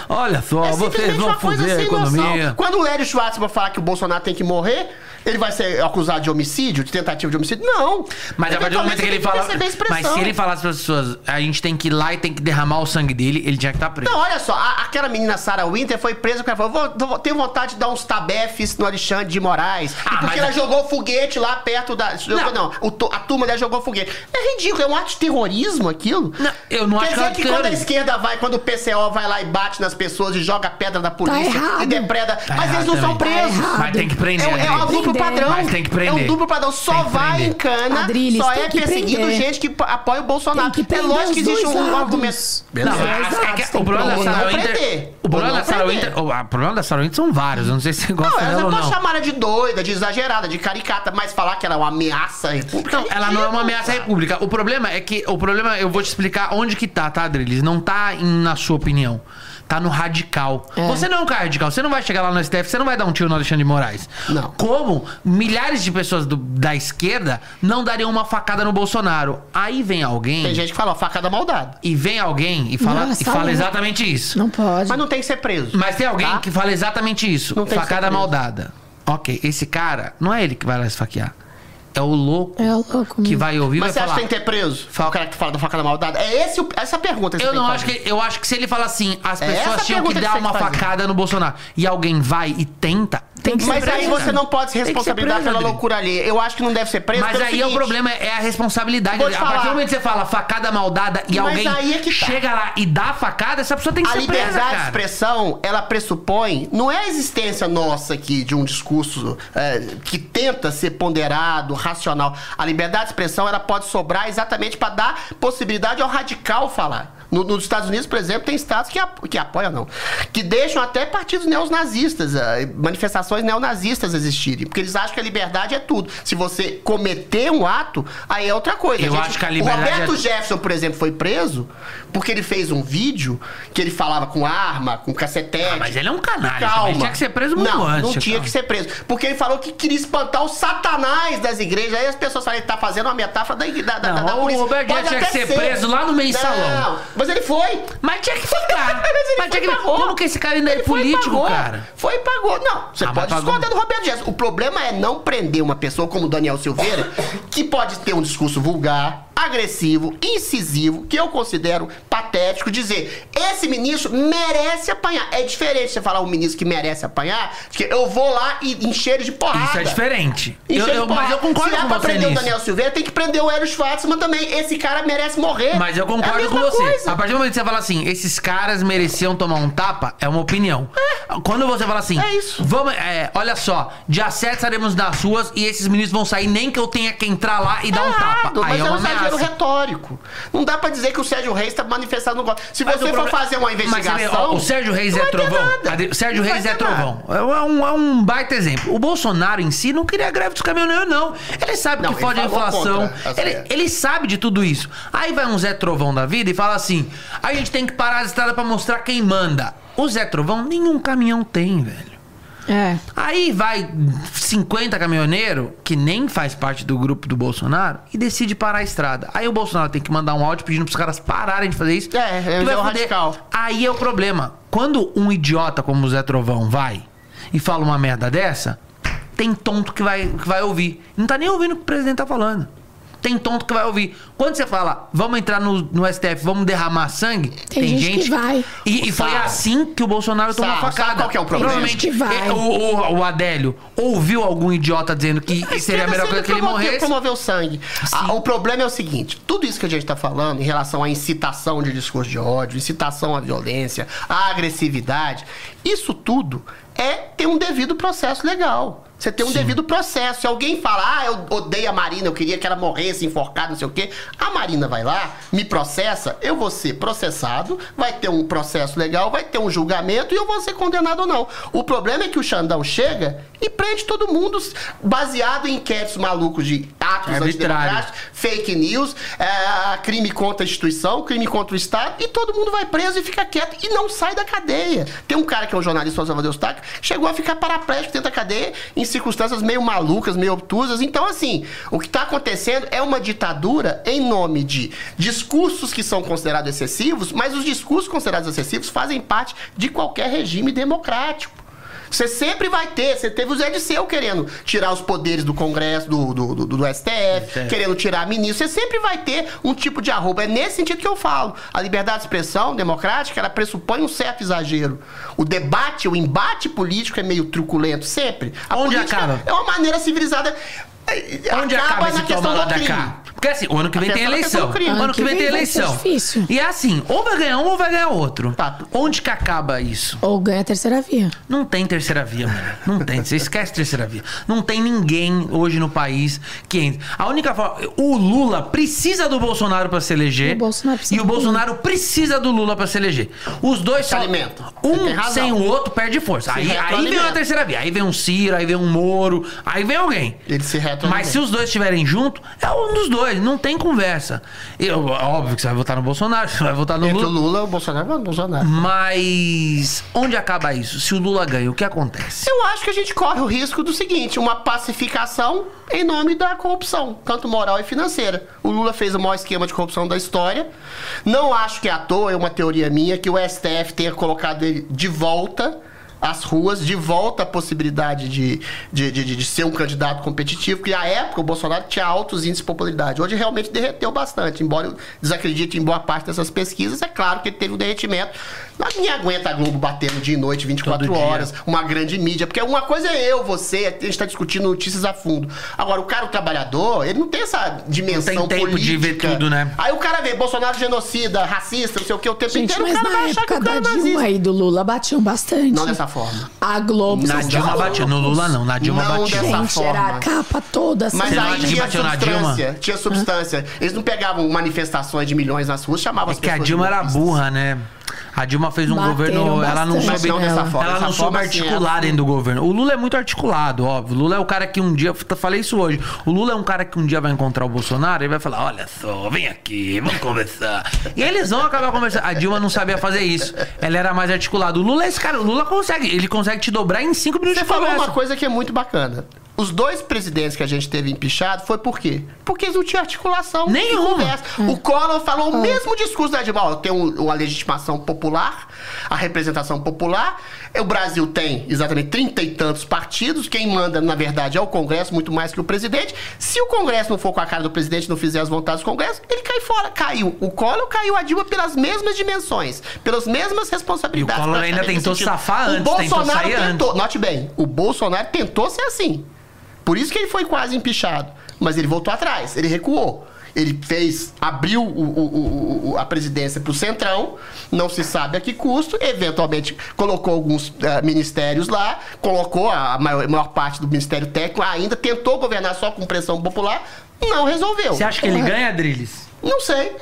Speaker 1: Olha só,
Speaker 2: É
Speaker 1: vocês vão foder a
Speaker 2: sem noção.
Speaker 1: economia.
Speaker 2: Quando o Lélio Schwartzman falar que o Bolsonaro tem que morrer, ele vai ser acusado de homicídio, de tentativa de homicídio? Não.
Speaker 1: Mas a partir do momento que ele fala.
Speaker 2: que
Speaker 1: Mas se ele falasse para as pessoas, a gente tem que ir lá e tem que derramar o sangue dele, ele tinha que estar preso.
Speaker 2: Não, olha só, a- aquela menina Sarah Winter foi presa porque ela falou: vou, vou- tenho vontade de dar uns tabefes no Alexandre de Moraes.
Speaker 1: Ah,
Speaker 2: e porque ela
Speaker 1: a-
Speaker 2: jogou foguete lá perto da. Jogou, não, a turma dela jogou foguete. É ridículo, é um ato de terrorismo aquilo.
Speaker 1: Não, eu não
Speaker 2: Quer
Speaker 1: acho que
Speaker 2: dizer que
Speaker 1: tem-
Speaker 2: quando a esquerda vai, quando o PCO vai lá e bate nas pessoas e joga pedra da polícia
Speaker 3: errado.
Speaker 2: e depreda.
Speaker 1: Tá
Speaker 2: mas eles não são
Speaker 1: também.
Speaker 2: presos.
Speaker 3: Tá.
Speaker 1: Mas tem que prender.
Speaker 2: É, é. Duplo padrão.
Speaker 1: Mas tem que prender.
Speaker 2: É um duplo padrão. Só vai em cana.
Speaker 3: Adriles,
Speaker 2: só é perseguido
Speaker 3: prender.
Speaker 2: gente que apoia o Bolsonaro.
Speaker 3: Que
Speaker 2: é lógico que existe um argumento.
Speaker 1: Não, é- é que o problema da Sarah Winter. O problema da Sarah. Winter. O problema da Sarah Winter são vários. Eu não sei se você gosta
Speaker 2: Não,
Speaker 1: dela
Speaker 2: eu
Speaker 1: ou
Speaker 2: não posso
Speaker 1: não.
Speaker 2: chamar ela de doida, de exagerada, de caricata, mas falar que ela é uma ameaça à república.
Speaker 1: Não, ela não é uma ameaça à república. O problema é que. O problema, eu vou te explicar onde que tá, tá, Adriles? Não tá na sua opinião. Tá no radical.
Speaker 3: É.
Speaker 1: Você não é um cara radical. Você não vai chegar lá no STF, você não vai dar um tiro no Alexandre de Moraes.
Speaker 2: Não.
Speaker 1: Como milhares de pessoas do- da esquerda não dariam uma facada no Bolsonaro. Aí vem alguém.
Speaker 2: Tem gente que fala, ó, facada maldade.
Speaker 1: E vem alguém e fala,
Speaker 3: Nossa,
Speaker 1: e fala
Speaker 3: não.
Speaker 1: exatamente isso.
Speaker 3: Não pode.
Speaker 2: Mas não tem que ser preso.
Speaker 1: Mas tem alguém
Speaker 2: Tá?
Speaker 1: que fala exatamente isso.
Speaker 2: Não tem que
Speaker 1: facada
Speaker 2: ser preso.
Speaker 1: maldada. Ok, esse cara, não é ele que vai lá esfaquear. É o louco
Speaker 3: É louco
Speaker 1: que vai ouvir e vai
Speaker 2: Mas você acha
Speaker 1: falar.
Speaker 2: que tem que ter preso?
Speaker 1: Fala-
Speaker 2: O cara que fala da facada maldade? É esse, o- essa a pergunta que
Speaker 1: Eu não acho que. Eu acho que se ele fala assim, as
Speaker 2: É
Speaker 1: pessoas
Speaker 2: essa
Speaker 1: tinham que dar uma
Speaker 2: que fazer.
Speaker 1: facada no Bolsonaro e alguém vai e tenta, tem que ser
Speaker 2: Mas
Speaker 1: preso.
Speaker 2: aí você
Speaker 1: cara.
Speaker 2: não pode se
Speaker 1: ser
Speaker 2: responsabilizar
Speaker 1: preso,
Speaker 2: pela loucura ali. Eu acho que não deve ser preso.
Speaker 1: Mas
Speaker 2: pelo
Speaker 1: aí é o
Speaker 2: seguinte,
Speaker 1: problema, é a responsabilidade. A partir do momento que você fala facada maldada e
Speaker 2: Mas
Speaker 1: alguém
Speaker 2: aí é que tá.
Speaker 1: chega lá e dá a facada, essa pessoa tem que
Speaker 2: A
Speaker 1: ser presa,
Speaker 2: liberdade de expressão, ela pressupõe, não é a existência nossa aqui de um discurso é, que tenta ser ponderado, racional. A liberdade de expressão, ela pode sobrar exatamente para dar possibilidade ao radical falar. No- nos Estados Unidos, por exemplo, tem estados que, que apoiam, não. Que deixam até partidos neonazistas, eh, manifestações neonazistas existirem. Porque eles acham que a liberdade é tudo. Se você cometer um ato, aí é outra coisa.
Speaker 1: Eu acho que a liberdade
Speaker 2: O Roberto
Speaker 1: é-
Speaker 2: Jefferson, por exemplo, foi preso porque ele fez um vídeo que ele falava com arma, com cacetete.
Speaker 1: Ah, mas ele é um canalha.
Speaker 2: Calma.
Speaker 1: também. Tinha que ser preso muito
Speaker 2: não,
Speaker 1: antes.
Speaker 2: Não tinha
Speaker 1: cara.
Speaker 2: que ser preso. Porque ele falou que queria espantar o satanás das igrejas. Aí as pessoas falam, ele tá fazendo uma metáfora da, da, da,
Speaker 1: Não,
Speaker 2: da
Speaker 1: o
Speaker 2: polícia.
Speaker 1: Roberto
Speaker 2: Pode
Speaker 1: tinha que ser preso lá no mensalão.
Speaker 2: Não, Mas ele foi.
Speaker 1: Mas tinha que ficar.
Speaker 2: Mas
Speaker 1: Mas tinha que...
Speaker 2: pagou.
Speaker 1: Como que esse cara ainda é
Speaker 2: Ele e
Speaker 1: político,
Speaker 2: pagou.
Speaker 1: cara?
Speaker 2: Foi e pagou. Não, você
Speaker 1: Ah,
Speaker 2: pode discordar do Roberto Jefferson. O problema é não prender uma pessoa como o Daniel Silveira, que pode ter um discurso vulgar, agressivo, incisivo, que eu considero patético, dizer esse ministro merece apanhar. É diferente você falar um ministro que merece apanhar, que eu vou lá e encher de porrada.
Speaker 1: Isso é diferente. Eu, eu- mas eu concordo
Speaker 2: Se é
Speaker 1: com
Speaker 2: pra
Speaker 1: você
Speaker 2: prender o. Daniel Silveira, tem que prender o Hélio Schwartzman também. Esse cara merece morrer.
Speaker 1: Mas eu
Speaker 2: É
Speaker 1: concordo com
Speaker 2: mesma
Speaker 1: você.
Speaker 2: coisa.
Speaker 1: A partir do momento que você fala assim, esses caras mereciam tomar um tapa, é uma opinião. Quando você fala assim,
Speaker 2: É isso.
Speaker 1: Vamos, é, olha só, dia 7 estaremos nas ruas e esses ministros vão sair, nem que eu tenha que entrar lá e dar um tapa. Aí é
Speaker 2: é
Speaker 1: uma
Speaker 2: um
Speaker 1: ameaça.
Speaker 2: retórico. Não dá pra dizer que o Sérgio Reis tá manifestando no golpe. Se
Speaker 1: Mas
Speaker 2: você for
Speaker 1: proble-
Speaker 2: fazer uma
Speaker 1: Mas
Speaker 2: investigação.
Speaker 1: ó, o Sérgio Reis é trovão. O Sérgio
Speaker 2: Não
Speaker 1: Reis é trovão. É um, é um baita exemplo. O Bolsonaro em si não queria greve dos caminhoneiros, não. Ele sabe
Speaker 2: Não,
Speaker 1: que fode a inflação.
Speaker 2: as
Speaker 1: Ele, ele sabe de tudo isso. Aí vai um Zé Trovão da vida e fala assim: a gente tem que parar as estradas pra mostrar quem manda. O Zé Trovão nenhum caminhão tem, velho.
Speaker 3: É.
Speaker 1: Aí vai 50 caminhoneiro que nem faz parte do grupo do Bolsonaro e decide parar a estrada. Aí o Bolsonaro tem que mandar um áudio pedindo pros caras pararem de fazer isso.
Speaker 2: É, é
Speaker 1: vai
Speaker 2: o radical.
Speaker 1: Aí é o problema. Quando um idiota como o Zé Trovão vai e fala uma merda dessa, tem tonto que vai, que vai ouvir. Não tá nem ouvindo o que o presidente tá falando. Tem tonto que vai ouvir. Quando você fala, vamos entrar no, no STF, vamos derramar sangue, tem,
Speaker 3: gente que vai.
Speaker 1: E, e foi assim que o Bolsonaro tomou
Speaker 2: Sarro,
Speaker 1: facada.
Speaker 2: sabe qual que é o problema?
Speaker 1: Provavelmente
Speaker 3: Tem gente que vai.
Speaker 1: é, o, o, o Adélio ouviu algum idiota dizendo que
Speaker 2: A
Speaker 1: seria a melhor coisa que ele
Speaker 2: sempre
Speaker 1: morresse.
Speaker 2: promoveu sangue. Ah, o problema é o seguinte: tudo isso que a gente está falando em relação à incitação de discurso de ódio, incitação à violência, à agressividade, isso tudo é ter um devido processo legal. Você tem um devido processo. Se alguém fala, ah, eu odeio a Marina, eu queria que ela morresse enforcada, não sei o quê. A Marina vai lá, me processa, eu vou ser processado, vai ter um processo legal, vai ter um julgamento e eu vou ser condenado ou não. O problema é que o Xandão chega e prende todo mundo baseado em inquéritos malucos de atos
Speaker 1: É
Speaker 2: antidemocráticos, fake news, é, crime contra a instituição, crime contra o Estado, e todo mundo vai preso e fica quieto e não sai da cadeia. Tem um cara que é um jornalista, o Salvador Eustáquio, chegou a ficar paraplégico dentro da cadeia em circunstâncias meio malucas, meio obtusas. Então, assim, o que está acontecendo é uma ditadura em nome de discursos que são considerados excessivos, mas os discursos considerados excessivos fazem parte de qualquer regime democrático. Você sempre vai ter. Você teve o Zé Disseu querendo tirar os poderes do Congresso, do, do, do- do STF, querendo tirar ministro. Você sempre vai ter um tipo de arroba. É nesse sentido que eu falo. A liberdade de expressão democrática, ela pressupõe um certo exagero. O debate, o embate político é meio truculento, sempre. A
Speaker 1: Onde
Speaker 2: política
Speaker 1: acaba?
Speaker 2: É uma maneira civilizada. é,
Speaker 1: Onde acaba, esse toma lá da
Speaker 2: crime.
Speaker 1: Porque assim, o ano que vem
Speaker 2: A
Speaker 1: tem
Speaker 2: questão
Speaker 1: eleição.
Speaker 2: do crime.
Speaker 1: O ano que vem tem
Speaker 3: vai ser
Speaker 1: eleição.
Speaker 3: difícil.
Speaker 1: E é assim, ou vai ganhar um ou vai ganhar outro.
Speaker 2: Tá.
Speaker 1: Onde que acaba isso?
Speaker 3: Ou ganha a terceira via.
Speaker 1: Não tem terceira via, mano. Não tem. Você esquece terceira via. Não tem ninguém hoje no país que entre. A única forma. O Lula precisa do Bolsonaro pra se eleger.
Speaker 3: O Bolsonaro precisa
Speaker 1: e o. Bolsonaro precisa do Lula pra se eleger. Os dois
Speaker 2: Se
Speaker 1: só.
Speaker 2: alimentam. Tem
Speaker 1: Um sem o outro perde força.
Speaker 2: Se
Speaker 1: Aí, aí vem uma terceira via. Aí vem um Ciro, aí vem um Moro, aí vem alguém.
Speaker 2: Ele se retroalimenta.
Speaker 1: Mas se os dois estiverem juntos, é um dos dois. Não tem conversa. Eu, óbvio que você vai votar no Bolsonaro, você vai votar no
Speaker 2: Entre o
Speaker 1: Lula.
Speaker 2: Lula, o Bolsonaro no Bolsonaro.
Speaker 1: Mas onde acaba isso? Se o Lula ganha, o que acontece?
Speaker 2: Eu acho que a gente corre o risco do seguinte: uma pacificação em nome da corrupção, tanto moral e financeira. O Lula fez o maior esquema de corrupção da história. Não acho que é à toa, é uma teoria minha, que o STF tenha colocado ele de volta às ruas, de volta à possibilidade de, de, de, de- de ser um candidato competitivo, porque à época o Bolsonaro tinha altos índices de popularidade. Hoje realmente derreteu bastante, embora eu desacredite em boa parte dessas pesquisas, é claro que ele teve um derretimento. Ninguém aguenta a Globo batendo dia e noite, 24
Speaker 1: Todo dia.
Speaker 2: horas, uma grande mídia, porque uma coisa é eu, você, a gente está discutindo notícias a fundo. Agora, o cara, o trabalhador, ele não tem essa dimensão
Speaker 1: Não tem tempo de
Speaker 2: política.
Speaker 1: ver tudo, né?
Speaker 2: Aí o cara vê Bolsonaro genocida, racista, não sei o que, o tempo
Speaker 3: Gente,
Speaker 2: inteiro,
Speaker 3: mas
Speaker 2: o cara
Speaker 3: na
Speaker 2: vai achar que
Speaker 3: época
Speaker 2: o cara é
Speaker 3: da
Speaker 2: nazista.
Speaker 3: Dilma e do Lula batiam bastante.
Speaker 2: Não dessa forma.
Speaker 3: A Globo...
Speaker 1: Na Dilma batia, no. Lula não, na Dilma
Speaker 2: Não
Speaker 1: batia.
Speaker 2: dessa
Speaker 3: Gente, era a
Speaker 2: forma.
Speaker 3: capa toda assim.
Speaker 2: Mas
Speaker 1: Você
Speaker 2: aí tinha
Speaker 1: bateu na Dilma?
Speaker 2: substância, tinha substância. Eles não pegavam manifestações de milhões nas ruas, chamavam
Speaker 1: É
Speaker 2: as
Speaker 1: que a
Speaker 2: pessoas
Speaker 1: Dilma era burra, né? A Dilma fez um
Speaker 3: Bateram
Speaker 1: governo. Ela não soube.
Speaker 2: Não dessa forma.
Speaker 1: Ela não soube
Speaker 2: assim,
Speaker 1: articular
Speaker 2: ela-
Speaker 1: dentro do governo. O Lula é muito articulado, óbvio. O Lula é o cara que um dia. Falei isso hoje. O Lula é um cara que um dia vai encontrar o Bolsonaro e vai falar: Olha só, vem aqui, vamos conversar. E eles vão acabar conversando. A Dilma não sabia fazer isso. Ela era mais articulada. O Lula é esse cara. O Lula consegue. Ele consegue te dobrar em cinco minutos
Speaker 2: Você
Speaker 1: de
Speaker 2: falou
Speaker 1: conversa.
Speaker 2: uma coisa que é muito bacana. Os dois presidentes que a gente teve empichado foi por quê? Porque eles não tinham articulação
Speaker 1: Nenhuma.
Speaker 2: conversa. O Collor falou o mesmo discurso da Dilma. Ó, tem um- a legitimação popular, a representação popular. O Brasil tem exatamente trinta e tantos partidos. Quem manda, na verdade, é o Congresso, muito mais que o presidente. Se o Congresso não for com a cara do presidente não fizer as vontades do Congresso, ele cai fora. Caiu o Collor, caiu a Dilma pelas mesmas dimensões, pelas mesmas responsabilidades.
Speaker 1: E o Collor ainda tentou safar
Speaker 2: o
Speaker 1: antes, tentou
Speaker 2: Bolsonaro
Speaker 1: sair
Speaker 2: tentou,
Speaker 1: antes.
Speaker 2: Note bem, o Bolsonaro tentou ser assim. Por isso que ele foi quase empichado. Mas ele voltou atrás, ele recuou. Ele fez, abriu o- o- o- a presidência para o Centrão, não se sabe a que custo, eventualmente colocou alguns eh, ministérios lá, colocou a maior, maior parte do Ministério Técnico, ainda tentou governar só com pressão popular, não resolveu.
Speaker 1: Você acha que ele ganha, Drilis?
Speaker 2: Não sei.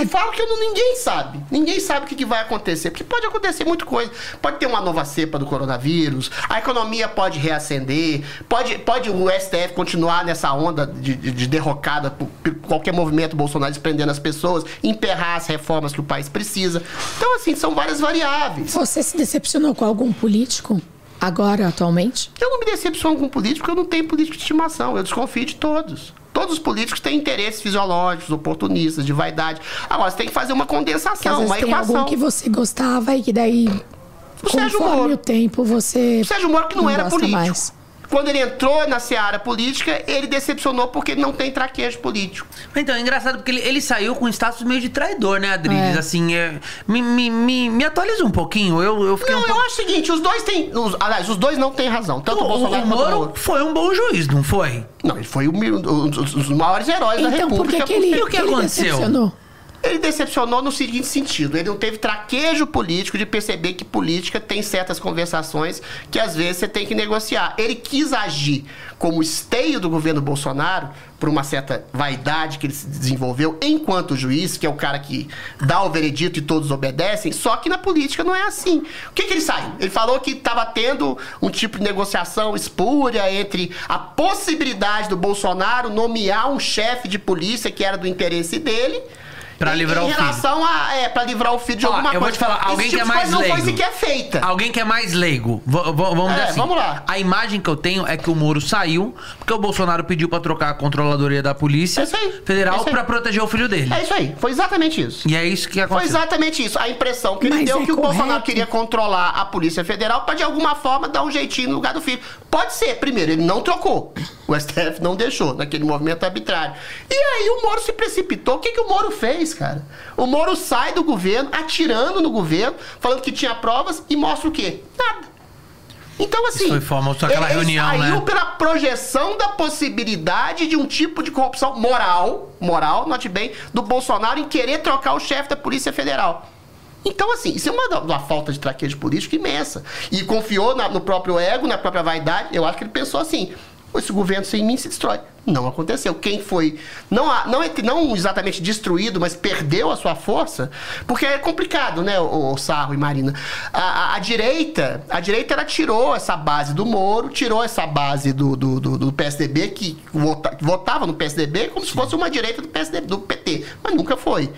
Speaker 2: E falo que não- ninguém sabe. Ninguém sabe o que, que vai acontecer. Porque pode acontecer muita coisa. Pode ter uma nova cepa do coronavírus, a economia pode reacender, pode, pode o STF continuar nessa onda de, de- de derrocada por, por qualquer movimento Bolsonaro desprendendo as pessoas, emperrar as reformas que o país precisa. Então, assim, são várias variáveis.
Speaker 3: Você se decepcionou com algum político agora, atualmente?
Speaker 2: Eu não me decepciono com político, porque eu não tenho político de estimação. Eu desconfio de todos. Todos os políticos têm interesses fisiológicos, oportunistas, de vaidade. Agora, você tem que fazer uma condensação, uma
Speaker 3: tem
Speaker 2: equação.
Speaker 3: algum que você gostava e que daí,
Speaker 2: O Sérgio
Speaker 3: conforme
Speaker 2: Moro.
Speaker 3: o tempo, você
Speaker 2: O Sérgio Moro que não, era
Speaker 3: gosta
Speaker 2: político.
Speaker 3: mais.
Speaker 2: Quando ele entrou na seara política, ele decepcionou porque ele não tem traquejo político.
Speaker 1: Então, é engraçado porque ele, ele saiu com status meio de traidor, né, Adriles?
Speaker 3: É.
Speaker 1: Assim, é, me, me, me, me atualiza um pouquinho. Eu, eu fiquei
Speaker 2: Não,
Speaker 1: um
Speaker 2: eu
Speaker 1: pouco...
Speaker 2: acho o seguinte, os dois têm... Os, aliás, os dois não têm razão. Tanto o,
Speaker 1: O,
Speaker 2: Bolsonaro
Speaker 1: o
Speaker 2: quanto o
Speaker 1: Moro
Speaker 2: Moro.
Speaker 1: foi um bom juiz, não foi?
Speaker 2: Não, ele foi o mi- um dos, dos maiores heróis da
Speaker 3: Então, por
Speaker 2: República.
Speaker 3: que, que ele,
Speaker 1: E o que
Speaker 3: que ele
Speaker 1: aconteceu?
Speaker 3: decepcionou?
Speaker 2: Ele decepcionou no seguinte sentido: ele não teve traquejo político de perceber que política tem certas conversações que às vezes você tem que negociar. Ele quis agir como esteio do governo Bolsonaro, por uma certa vaidade que ele se desenvolveu enquanto juiz, que é o cara que dá o veredito e todos obedecem, só que na política não é assim. O que, que ele saiu? Ele falou que estava tendo um tipo de negociação espúria entre a possibilidade do Bolsonaro nomear um chefe de polícia que era do interesse dele.
Speaker 1: Pra
Speaker 2: em-
Speaker 1: livrar
Speaker 2: em
Speaker 1: o filho.
Speaker 2: relação a. É, pra livrar o filho de
Speaker 1: Ó,
Speaker 2: alguma
Speaker 1: eu vou
Speaker 2: coisa.
Speaker 1: te falar, alguém
Speaker 2: tipo
Speaker 1: que é
Speaker 2: de
Speaker 1: mais
Speaker 2: coisa não foi
Speaker 1: leigo.
Speaker 2: sequer feita.
Speaker 1: Alguém que é mais leigo. V- v- vamos
Speaker 2: É,
Speaker 1: dizer assim.
Speaker 2: vamos lá.
Speaker 1: A imagem que eu tenho é que o Moro saiu porque o Bolsonaro pediu pra trocar a controladoria da Polícia
Speaker 2: É aí. É
Speaker 1: Federal
Speaker 2: aí.
Speaker 1: pra proteger o filho dele.
Speaker 2: É isso aí. Foi exatamente isso.
Speaker 1: E é isso que
Speaker 2: Foi
Speaker 1: aconteceu.
Speaker 2: exatamente isso. A impressão que ele
Speaker 3: Mas
Speaker 2: deu
Speaker 3: é
Speaker 2: que o Bolsonaro queria controlar a Polícia Federal para de alguma forma dar um jeitinho no lugar do filho. Pode ser. Primeiro, ele não trocou. O STF não deixou naquele movimento arbitrário. E aí o Moro se precipitou. O que, que o Moro fez, cara? O Moro sai do governo, atirando no governo, falando que tinha provas e mostra o quê? Nada. Então, assim.
Speaker 1: foi forma, só aquela
Speaker 2: ele
Speaker 1: reunião,
Speaker 2: saiu
Speaker 1: né?
Speaker 2: pela projeção da possibilidade de um tipo de corrupção moral, moral, note bem, do Bolsonaro em querer trocar o chefe da Polícia Federal. Então, assim, isso é uma, uma falta de traquejo político imensa. E confiou na- no próprio ego, na própria vaidade. Eu acho que ele pensou assim: esse governo sem mim se destrói. Não aconteceu. Quem foi, não, não, entre- não exatamente destruído, mas perdeu a sua força, porque é complicado, né, o, Sarro e Marina. A, a- a direita, a direita ela tirou essa base do Moro, tirou essa base do, do, do- do PSDB, que, vota- que votava no PSDB como se fosse uma direita do, PSDB, do PT, mas nunca foi.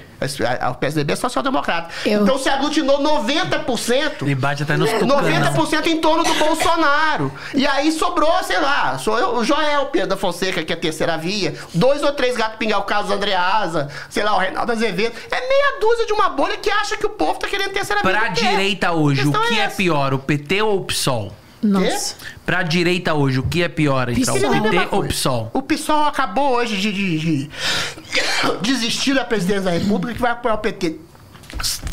Speaker 2: O PSDB é social-democrata.
Speaker 3: Eu-
Speaker 2: Então se aglutinou 90%.
Speaker 1: Ele bate até nos tucanos.
Speaker 2: 90% em torno do Bolsonaro. E aí sobrou, sei lá, sou eu, o Joel Pedro da Fonseca, que é a terceira via, dois ou três gatos pingar, o Carlos Andreasa, sei lá, o Reinaldo Azevedo. É meia dúzia de uma bolha que acha que o povo tá querendo terceira via.
Speaker 1: Pra
Speaker 2: Não quer.
Speaker 1: direita hoje, o
Speaker 2: questão
Speaker 1: que é
Speaker 2: essa.
Speaker 1: pior, o PT ou o PSOL?
Speaker 3: Nossa.
Speaker 1: Pra direita hoje, o que é pior entre o
Speaker 3: PSOL.
Speaker 2: Mesma
Speaker 1: PT ou o. PSOL?
Speaker 2: O PSOL acabou hoje de, de- de desistir da presidência da República que vai apoiar o PT.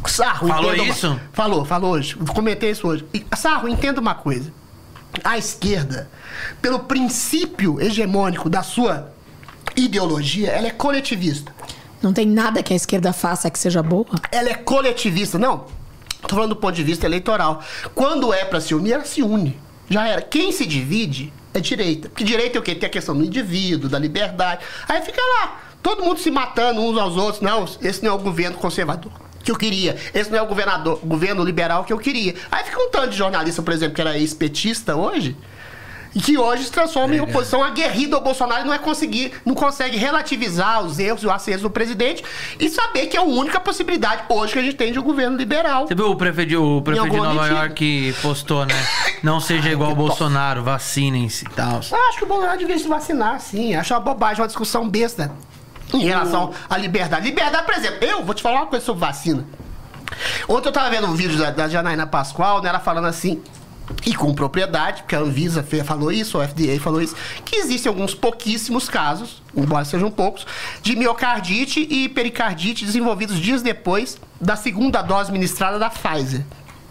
Speaker 2: Sarro,
Speaker 1: Falou
Speaker 2: entenda uma-
Speaker 1: isso?
Speaker 2: Falou, falou hoje. Comentei isso hoje. E, Sarro, entenda uma coisa. A esquerda, pelo princípio hegemônico da sua ideologia, ela é coletivista.
Speaker 3: Não tem nada que a esquerda faça que seja boa?
Speaker 2: Ela é coletivista. Não, tô falando do ponto de vista eleitoral. Quando é pra se unir, ela se une. Já era. Quem se divide é direita. Porque direita é o quê? Tem a questão do indivíduo, da liberdade. Aí fica lá, todo mundo se matando uns aos outros. Não, esse não é o governo conservador que eu queria. Esse não é o governador, o governo liberal que eu queria. Aí fica um tanto de jornalista, por exemplo, que era ex-petista hoje, E que hoje se transforma em oposição aguerrida ao Bolsonaro e não é conseguir, não consegue relativizar os erros e os acertos do presidente e saber que é a única possibilidade hoje que a gente tem de um governo liberal.
Speaker 1: Você viu o prefeito, de- o prefeito de Nova
Speaker 2: medida.
Speaker 1: York postou, né? Não seja igual ao Bolsonaro, vacinem-se e tal.
Speaker 2: Eu acho que o Bolsonaro devia se vacinar, sim. Acho uma bobagem, uma discussão besta em relação à liberdade. Liberdade, por exemplo, eu vou te falar uma coisa sobre vacina. Ontem eu tava vendo um vídeo da, da Janaína Pascoal, né? Ela falando assim. E com propriedade, porque a Anvisa falou isso, o FDA falou isso, que existem alguns pouquíssimos casos, embora sejam poucos, de miocardite e pericardite desenvolvidos dias depois da segunda dose ministrada da Pfizer.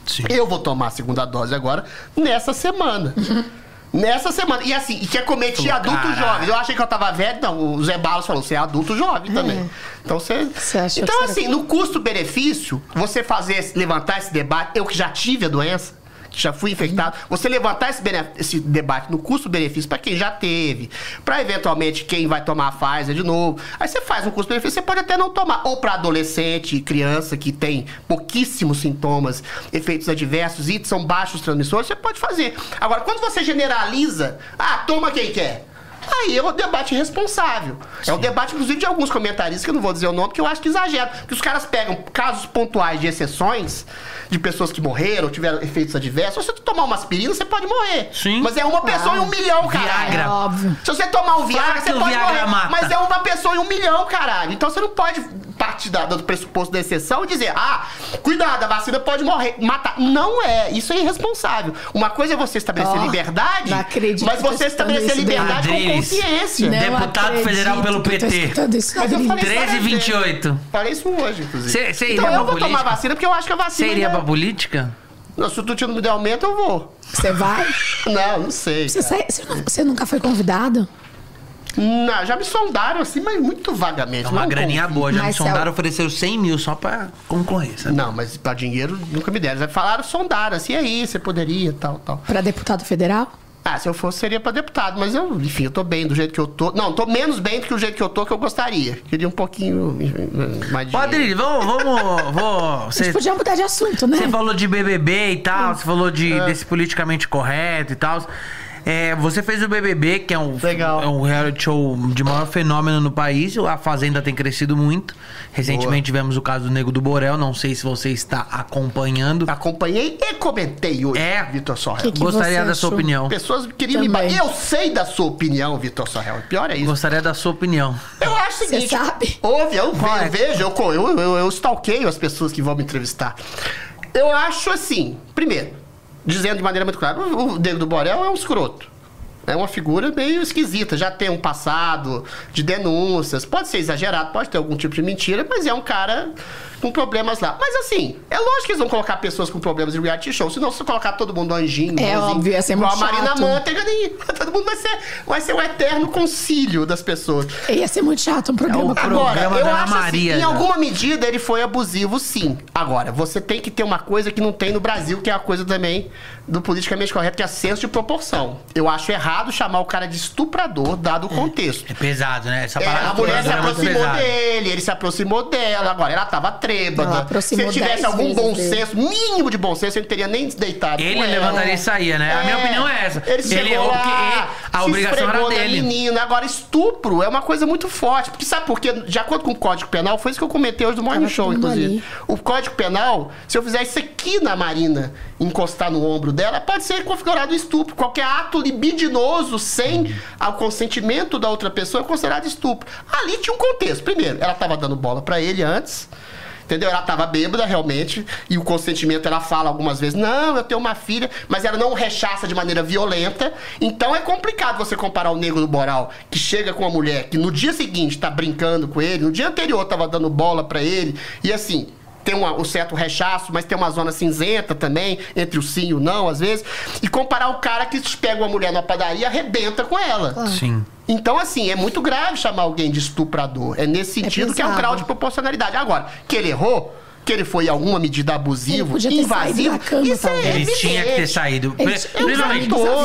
Speaker 1: Sim.
Speaker 2: Eu vou tomar a segunda dose agora nessa semana. Nessa semana. E assim, e que acometia
Speaker 1: Falou,
Speaker 2: adultos
Speaker 1: "Caralho."
Speaker 2: jovens. Eu achei que eu tava velho, não. O Zé Balos falou, você é adulto jovem também. Então você. Então,
Speaker 3: que
Speaker 2: assim, no custo-benefício, você fazer, levantar esse debate, eu que já tive a doença. Já fui infectado, você levantar esse, esse debate no custo-benefício para quem já teve, para eventualmente quem vai tomar a Pfizer de novo. Aí você faz um custo-benefício, você pode até não tomar. Ou para adolescente criança que tem pouquíssimos sintomas, efeitos adversos e são baixos transmissores, você pode fazer. Agora, quando você generaliza, ah, toma quem quer. Aí é um debate responsável. É um debate, inclusive, de alguns comentaristas, que eu não vou dizer o nome, porque eu acho que exagero. Que os caras pegam casos pontuais de exceções, de pessoas que morreram, tiveram efeitos adversos. Se você tomar uma aspirina, você pode morrer.
Speaker 1: Sim.
Speaker 2: Mas é uma pessoa em um milhão, caralho.
Speaker 1: Viagra.
Speaker 3: É óbvio.
Speaker 2: Se você tomar um Viagra,
Speaker 1: que
Speaker 2: você pode
Speaker 1: Viagra
Speaker 2: morrer.
Speaker 1: mata.
Speaker 2: Mas é uma pessoa em um milhão, caralho. Então você não pode partir da- do pressuposto da exceção e dizer, ah, cuidado, a vacina pode morrer, matar. Não é. Isso é irresponsável. Uma coisa é você estabelecer
Speaker 3: Ó,
Speaker 2: liberdade, mas você estabelecer
Speaker 3: escutando isso,
Speaker 2: liberdade com consciência.
Speaker 3: Não
Speaker 1: Deputado
Speaker 3: acredito
Speaker 1: federal pelo PT.
Speaker 3: isso,
Speaker 2: Mas eu falei-
Speaker 1: 13 e 28.
Speaker 2: Falei isso hoje, inclusive.
Speaker 1: Cê- cê iria
Speaker 2: então eu vou tomar
Speaker 1: política?
Speaker 2: vacina porque eu acho que a
Speaker 1: Você
Speaker 2: vacina.
Speaker 1: iria
Speaker 2: é-
Speaker 1: pra política?
Speaker 2: Não, Se o Tuti não me der aumento, eu vou.
Speaker 3: Você vai?
Speaker 2: Não, não sei.
Speaker 3: Você, você você nunca foi convidado?
Speaker 2: Não, já me sondaram assim, mas muito vagamente.
Speaker 1: É uma
Speaker 2: não
Speaker 1: graninha
Speaker 2: confio.
Speaker 1: boa. Já me
Speaker 3: Mas é o-
Speaker 1: sondaram, ofereceram 100 mil só pra concorrer, sabe?
Speaker 2: Não, mas pra dinheiro nunca me deram. Já falaram, sondaram assim, aí, você poderia, tal, tal.
Speaker 3: Pra deputado federal?
Speaker 2: Ah, se eu fosse, seria pra deputado, mas eu, enfim, eu tô bem do jeito que eu tô. Não, tô menos bem do que o jeito que eu tô que eu gostaria. Queria um pouquinho mais de.
Speaker 1: Ô, Adriles, vamos, vamos, vamos.
Speaker 3: A
Speaker 1: Você,
Speaker 3: gente podia mudar de assunto, né?
Speaker 1: você falou de BBB e tal, você falou de,
Speaker 2: É.
Speaker 1: desse politicamente correto e tal. É, você fez o BBB, que é um,
Speaker 2: Legal.
Speaker 1: é um reality show de maior fenômeno no país. A Fazenda tem crescido muito. Recentemente tivemos o caso do Nego do Borel. Não sei se você está acompanhando.
Speaker 2: Acompanhei e comentei hoje,
Speaker 1: É.
Speaker 2: Vitor Sorrel.
Speaker 3: Que que
Speaker 1: Gostaria da sua
Speaker 3: achou?
Speaker 1: opinião.
Speaker 2: Pessoas queriam me
Speaker 3: Também.
Speaker 2: bater. Eu sei da sua opinião, Vitor Sorrel. Pior é isso.
Speaker 1: Gostaria da sua opinião.
Speaker 2: Eu acho o
Speaker 3: Você sabe?
Speaker 2: Ouve, eu,
Speaker 1: é?
Speaker 2: eu vejo, eu, eu, eu, eu stalkeio as pessoas que vão me entrevistar. Eu acho assim, primeiro, dizendo de maneira muito clara, o, Diego do Borel é um escroto. É uma figura meio esquisita, já tem um passado de denúncias, pode ser exagerado, pode ter algum tipo de mentira, mas é um cara com problemas lá. Mas assim, é lógico que eles vão colocar pessoas com problemas em reality show, senão se colocar todo mundo anjinho,
Speaker 3: É
Speaker 2: bonzinho,
Speaker 3: óbvio, ia ser
Speaker 2: igual
Speaker 3: muito
Speaker 2: a Marina
Speaker 3: chato.
Speaker 2: Manteiga, nem, todo mundo vai ser, vai ser o eterno concílio das pessoas.
Speaker 3: Ia ser muito chato um programa com
Speaker 1: programa
Speaker 2: Agora, eu
Speaker 1: Ana
Speaker 2: acho
Speaker 1: Maria,
Speaker 2: assim, em
Speaker 1: já.
Speaker 2: alguma medida ele foi abusivo, sim. Agora, você tem que ter uma coisa que não tem no Brasil, que é a coisa também do politicamente correto, que é senso de proporção. Eu acho errado chamar o cara de estuprador, dado o contexto.
Speaker 1: É pesado, né? Essa
Speaker 2: É, a mulher se
Speaker 1: é
Speaker 2: aproximou dele, ele se aproximou dela, agora ela tava
Speaker 3: Ela
Speaker 2: trêbada. Se ele tivesse algum bom
Speaker 3: dele.
Speaker 2: senso, mínimo de bom senso, ele não teria nem deitado
Speaker 1: Ele levantaria e saía, né? A minha
Speaker 2: É,
Speaker 1: opinião é essa.
Speaker 2: Ele, chegou
Speaker 1: errou
Speaker 2: lá,
Speaker 1: porque a
Speaker 2: se
Speaker 1: obrigação era dele.
Speaker 2: menina. Agora, estupro é uma coisa muito forte. Porque sabe por quê? De acordo com o Código Penal, foi isso que eu comentei hoje no Morning
Speaker 3: Tava
Speaker 2: Show, inclusive.
Speaker 3: ali.
Speaker 2: O Código Penal, se eu fizer isso aqui na Marina, encostar no ombro dela, pode ser configurado estupro. Qualquer ato libidinoso sem o consentimento da outra pessoa é considerado estupro. Ali tinha um contexto. Primeiro, ela estava dando bola pra ele antes. Entendeu? Ela tava bêbada, realmente, e o consentimento ela fala algumas vezes: não, eu tenho uma filha, mas ela não rechaça de maneira violenta. Então é complicado você comparar o negro do Boral, que chega com uma mulher que no dia seguinte tá brincando com ele, no dia anterior tava dando bola pra ele, e assim. Tem uma- um certo rechaço, mas tem uma zona cinzenta também, entre o sim e o não, às vezes. E comparar o cara que pega uma mulher na padaria e arrebenta com ela.
Speaker 1: Sim.
Speaker 2: Então, assim, é muito grave chamar alguém de estuprador. É nesse sentido que é um grau de proporcionalidade. Agora, que ele errou, que ele foi alguma medida
Speaker 3: da cama,
Speaker 2: isso é.
Speaker 1: Ele
Speaker 2: evidente.
Speaker 1: tinha que ter saído.
Speaker 3: Eles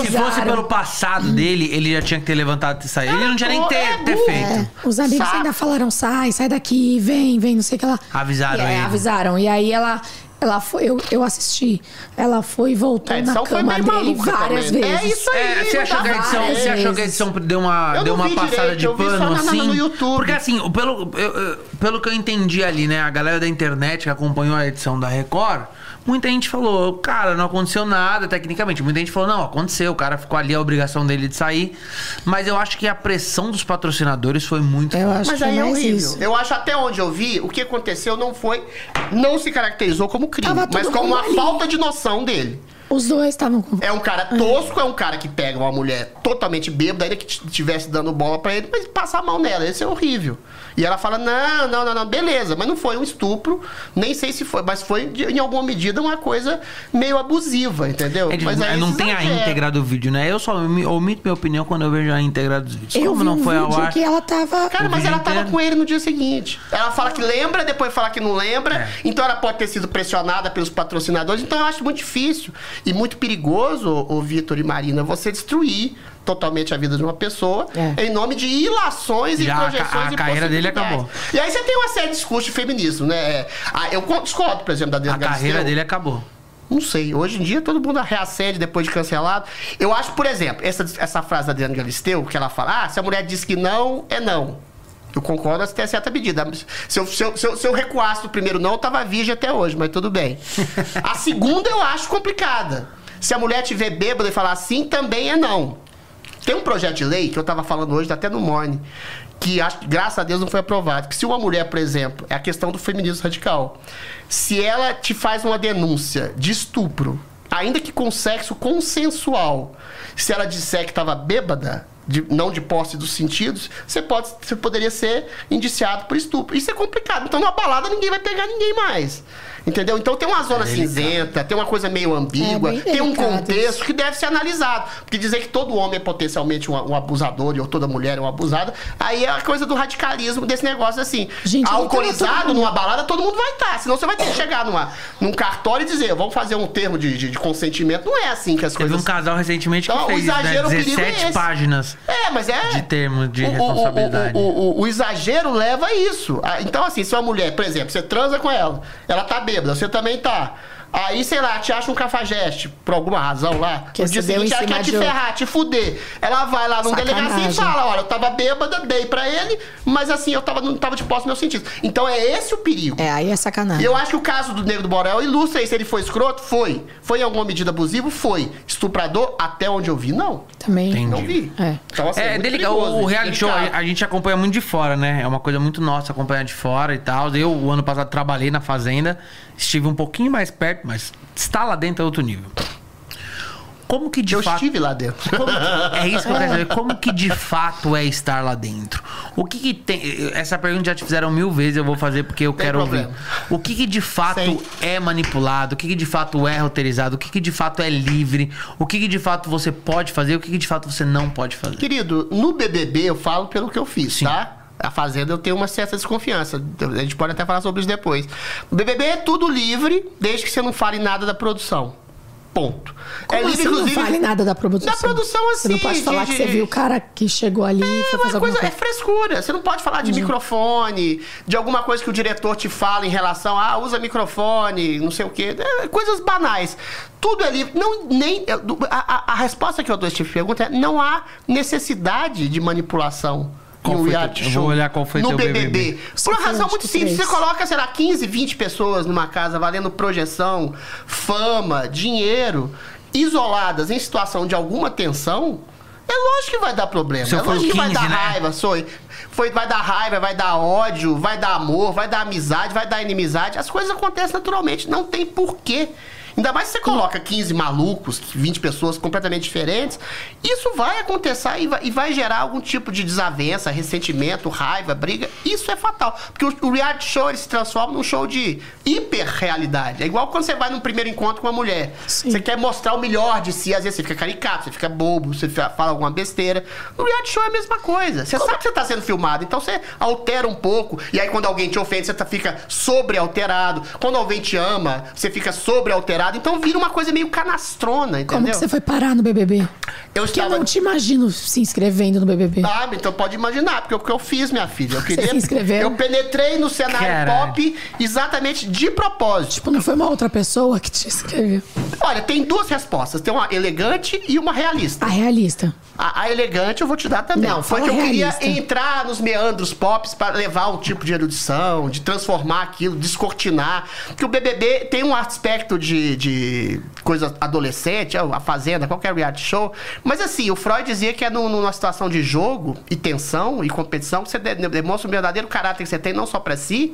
Speaker 1: se fosse pelo passado dele, ele já tinha que ter levantado e saído. Ele não tinha nem que ter,
Speaker 2: É
Speaker 1: ter feito.
Speaker 3: É, os amigos ainda falaram, sai, sai daqui, vem, vem, não sei o que lá.
Speaker 1: Avisaram
Speaker 3: E, é,
Speaker 1: ele.
Speaker 3: Avisaram. E aí ela, Ela foi, eu, eu assisti. Ela foi e voltou
Speaker 2: A
Speaker 3: na cama dele várias
Speaker 2: também.
Speaker 3: vezes.
Speaker 2: É isso aí.
Speaker 1: É, você
Speaker 2: não
Speaker 1: achou que a edição, você achou que a edição deu uma,
Speaker 2: Eu
Speaker 1: deu uma
Speaker 2: vi
Speaker 1: passada
Speaker 2: direito,
Speaker 1: de
Speaker 2: eu vi só
Speaker 1: pano
Speaker 2: na- na-
Speaker 1: assim?
Speaker 2: no YouTube.
Speaker 1: Porque assim, pelo, eu- eu- pelo que eu entendi ali, né, a galera da internet que acompanhou a edição da Record, muita gente falou, cara, não aconteceu nada tecnicamente. Muita gente falou, não, aconteceu, o cara ficou ali, a obrigação dele de sair. Mas eu acho que a pressão dos patrocinadores foi muito
Speaker 3: Eu acho
Speaker 2: Mas
Speaker 3: que é
Speaker 2: aí é
Speaker 3: mais
Speaker 2: horrível.
Speaker 3: isso.
Speaker 2: Eu acho até onde eu vi, o que aconteceu não foi. Não se caracterizou como crime,
Speaker 3: Tava
Speaker 2: mas como uma
Speaker 3: ali.
Speaker 2: falta de noção dele.
Speaker 3: Os dois estavam com.
Speaker 2: É um cara tosco, é um cara que pega uma mulher totalmente bêbada, ainda que estivesse dando bola pra ele, mas passa a mão nela. Esse é horrível. E ela fala: não, não, não, não, beleza, mas não foi um estupro, nem sei se foi, mas foi de- em alguma medida uma coisa meio abusiva, entendeu?
Speaker 1: É,
Speaker 2: mas aí
Speaker 1: não tem a
Speaker 2: exagera.
Speaker 1: íntegra do vídeo, né? Eu só me- omito minha opinião quando eu vejo a íntegra dos vídeos.
Speaker 3: Eu
Speaker 1: Como
Speaker 3: vi
Speaker 1: não
Speaker 3: um
Speaker 1: foi ao ar?
Speaker 3: que ela tava.
Speaker 2: Cara, mas ela tava
Speaker 1: inteiro.
Speaker 2: com ele no dia seguinte. Ela fala que lembra, depois fala que não lembra.
Speaker 1: É.
Speaker 2: Então ela pode ter sido pressionada pelos patrocinadores. Então eu acho muito difícil e muito perigoso, o Vitor e Marina, você destruir totalmente a vida de uma pessoa
Speaker 3: É.
Speaker 2: em nome de ilações e
Speaker 1: Já a ca-
Speaker 2: projeções
Speaker 1: a
Speaker 2: e
Speaker 1: carreira dele acabou.
Speaker 2: E aí você tem uma série de discursos de feminismo, né? É, eu discordo, por exemplo, da
Speaker 1: A
Speaker 2: Adriana
Speaker 1: carreira
Speaker 2: Galisteu.
Speaker 1: dele acabou.
Speaker 2: Não sei. Hoje em dia todo mundo reacende depois de cancelado. Eu acho, por exemplo, essa, essa frase da Adriana Galisteu, que ela fala: ah, se a mulher diz que não, é não. Eu concordo até certa medida. Se eu, se, eu, se, eu, se eu recuasse do primeiro não, eu tava virgem até hoje, mas tudo bem. A segunda eu acho complicada. Se a mulher tiver bêbada e falar sim, também é não. Tem um projeto de lei que eu tava falando hoje, até no Morning, que, graças a Deus não foi aprovado. Que se uma mulher, por exemplo, é a questão do feminismo radical. Se ela te faz uma denúncia de estupro, ainda que com sexo consensual, se ela disser que estava bêbada, de- não de posse dos sentidos, você, pode, você poderia ser indiciado por estupro. Isso é complicado. Então, numa balada, ninguém vai pegar ninguém mais. Entendeu? Então tem uma zona cinzenta, tem uma coisa meio ambígua,
Speaker 3: É bem
Speaker 2: tem um contexto que deve ser analisado. Porque dizer que todo homem é potencialmente um, um abusador ou toda mulher é uma abusada, aí é a coisa do radicalismo desse negócio assim.
Speaker 3: Gente,
Speaker 2: alcoolizado numa balada, todo mundo vai estar. Senão você vai ter que chegar numa, num cartório e dizer, vamos fazer um termo de, de- de consentimento. Não é assim que as
Speaker 1: Teve
Speaker 2: coisas.
Speaker 1: um casal recentemente que
Speaker 2: Então,
Speaker 1: fez né,
Speaker 2: exagero, o perigo é
Speaker 1: 17
Speaker 2: esse.
Speaker 1: páginas.
Speaker 2: É, mas é.
Speaker 1: De termo de
Speaker 2: O-
Speaker 1: responsabilidade.
Speaker 2: O, o- o exagero leva a isso. Ah, Então, assim, se uma mulher, por exemplo, você transa com ela, ela tá bêbada, você também tá. Aí, sei lá, te acha um cafajeste, por alguma razão lá.
Speaker 3: Que
Speaker 2: no dia seguinte, ela quer te ferrar, te fuder. Ela vai lá num delegacia e fala: olha, eu tava bêbada, dei pra ele, mas assim, eu tava, não tava de posse meus sentidos. Então é esse o perigo.
Speaker 3: É, aí é
Speaker 2: E
Speaker 3: sacanagem.
Speaker 2: eu acho que o caso do Negro do Borel ilustra isso. Ele foi escroto? Foi. Foi em alguma medida abusivo? Foi. Estuprador? Até onde eu vi, não.
Speaker 3: Também.
Speaker 1: Entendi.
Speaker 2: Não vi.
Speaker 3: É.
Speaker 2: Então, assim,
Speaker 1: É,
Speaker 2: muito
Speaker 1: delica-
Speaker 2: perigoso,
Speaker 1: o, reality show
Speaker 2: delicado.
Speaker 1: a gente acompanha muito de fora, né? É uma coisa muito nossa acompanhar de fora e tal. Eu, o ano passado, trabalhei na Fazenda, estive um pouquinho mais perto, mas estar lá dentro é outro nível. Como que de
Speaker 2: Eu
Speaker 1: fato.
Speaker 2: estive lá dentro.
Speaker 1: Como é isso que eu quero saber. Como que de fato é estar lá dentro? O que, que tem. Essa pergunta já te fizeram mil vezes, eu vou fazer porque eu
Speaker 2: Tem
Speaker 1: quero
Speaker 2: problema.
Speaker 1: ouvir. O que, que de fato
Speaker 2: Sei.
Speaker 1: é manipulado? O que, que de fato é roteirizado? O que, que de fato é livre? O que, que de fato você pode fazer? O que, que de fato você não pode fazer?
Speaker 2: Querido, no BBB eu falo pelo que eu fiz,
Speaker 1: Sim.
Speaker 2: tá? A Fazenda eu tenho uma certa desconfiança. A gente pode até falar sobre isso depois. O BBB é tudo livre, desde que você não fale nada da produção. Ponto.
Speaker 3: Como
Speaker 2: é livre,
Speaker 3: assim
Speaker 2: inclusive.
Speaker 3: não vale nada da produção?
Speaker 2: Da produção,
Speaker 3: Você não
Speaker 2: assim,
Speaker 3: pode falar
Speaker 2: de-
Speaker 3: que você viu o cara que chegou ali e
Speaker 2: É
Speaker 3: foi
Speaker 2: uma
Speaker 3: fazer alguma
Speaker 2: coisa, é
Speaker 3: coisa.
Speaker 2: frescura. Você não pode falar de microfone, de alguma coisa que o diretor te fala em relação a ah, usa microfone, não sei o quê. É, coisas banais. Tudo é livre. Não, nem, a, a- a resposta que eu dou a esse tipo de pergunta é: não há necessidade de manipulação.
Speaker 1: Qual
Speaker 2: um
Speaker 1: foi
Speaker 2: reality show.
Speaker 1: vou olhar qual foi
Speaker 2: no
Speaker 1: teu
Speaker 2: BBB.
Speaker 1: BBB.
Speaker 2: Por uma razão muito simples. Você coloca, sei lá, 15, 20 pessoas numa casa valendo projeção, fama, dinheiro, isoladas em situação de alguma tensão. É lógico que vai dar problema.
Speaker 1: Seu
Speaker 2: é lógico que vai
Speaker 1: 15,
Speaker 2: dar
Speaker 1: né?
Speaker 2: raiva, foi. Foi, vai dar raiva, vai dar ódio, vai dar amor, vai dar amizade, vai dar inimizade. As coisas acontecem naturalmente, não tem porquê. Ainda mais se você coloca 15 malucos, 20 pessoas completamente diferentes, isso vai acontecer e vai, e vai gerar algum tipo de desavença, ressentimento, raiva, briga. Isso é fatal. Porque o, o reality show ele se transforma num show de hiperrealidade. É igual quando você vai num primeiro encontro com uma mulher.
Speaker 3: Sim.
Speaker 2: Você quer mostrar o melhor de si, às vezes você fica caricato, você fica bobo, você fa- fala alguma besteira. No reality show é a mesma coisa. Você sabe que você está sendo filmado, então você altera um pouco. E aí quando alguém te ofende, você tá- fica sobre-alterado. Quando alguém te ama, você fica sobre-alterado. Então vira uma coisa meio canastrona, entendeu?
Speaker 3: Como que você foi parar no BBB?
Speaker 2: Eu
Speaker 3: Porque eu
Speaker 2: estava...
Speaker 3: não te imagino se inscrevendo no BBB.
Speaker 2: Ah, então pode imaginar, porque é o que eu fiz, minha filha. Eu queria.
Speaker 3: se inscreveu?
Speaker 2: Eu penetrei no cenário
Speaker 1: Caralho.
Speaker 2: pop exatamente de propósito.
Speaker 3: Tipo, não foi uma outra pessoa que te inscreveu.
Speaker 2: Olha, tem duas respostas. Tem uma elegante e uma realista.
Speaker 3: A realista.
Speaker 2: A, a elegante eu vou te dar também.
Speaker 3: Não,
Speaker 2: Foi que eu queria entrar nos meandros pops para levar um tipo de erudição, de transformar aquilo, descortinar. Porque o BBB tem um aspecto de, de coisa adolescente, a Fazenda, qualquer reality show. Mas assim, o Freud dizia que é no- numa situação de jogo e tensão e competição que você de- demonstra o verdadeiro caráter que você tem, não só para si,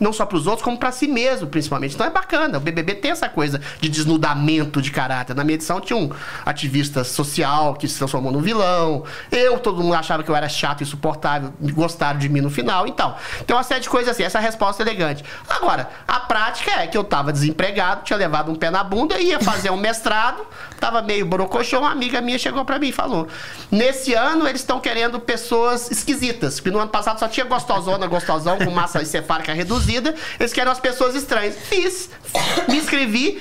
Speaker 2: não só para os outros, como para si mesmo, principalmente. Então é bacana. O BBB tem essa coisa de desnudamento de caráter. Na minha edição tinha um ativista social que se transformou num vilão. Eu, todo mundo achava que eu era chato e insuportável, gostaram de mim no final. Então, tem uma série de coisas assim. Essa é resposta elegante. Agora, a prática é que eu tava desempregado, tinha levado um pé na bunda, ia fazer um mestrado, tava meio borocochô, uma amiga minha chegou para mim e falou: Nesse ano eles estão querendo pessoas esquisitas, porque no ano passado só tinha gostosona, gostosão com massa encefálica reduzida. Eles querem as pessoas estranhas. Fiz, me inscrevi.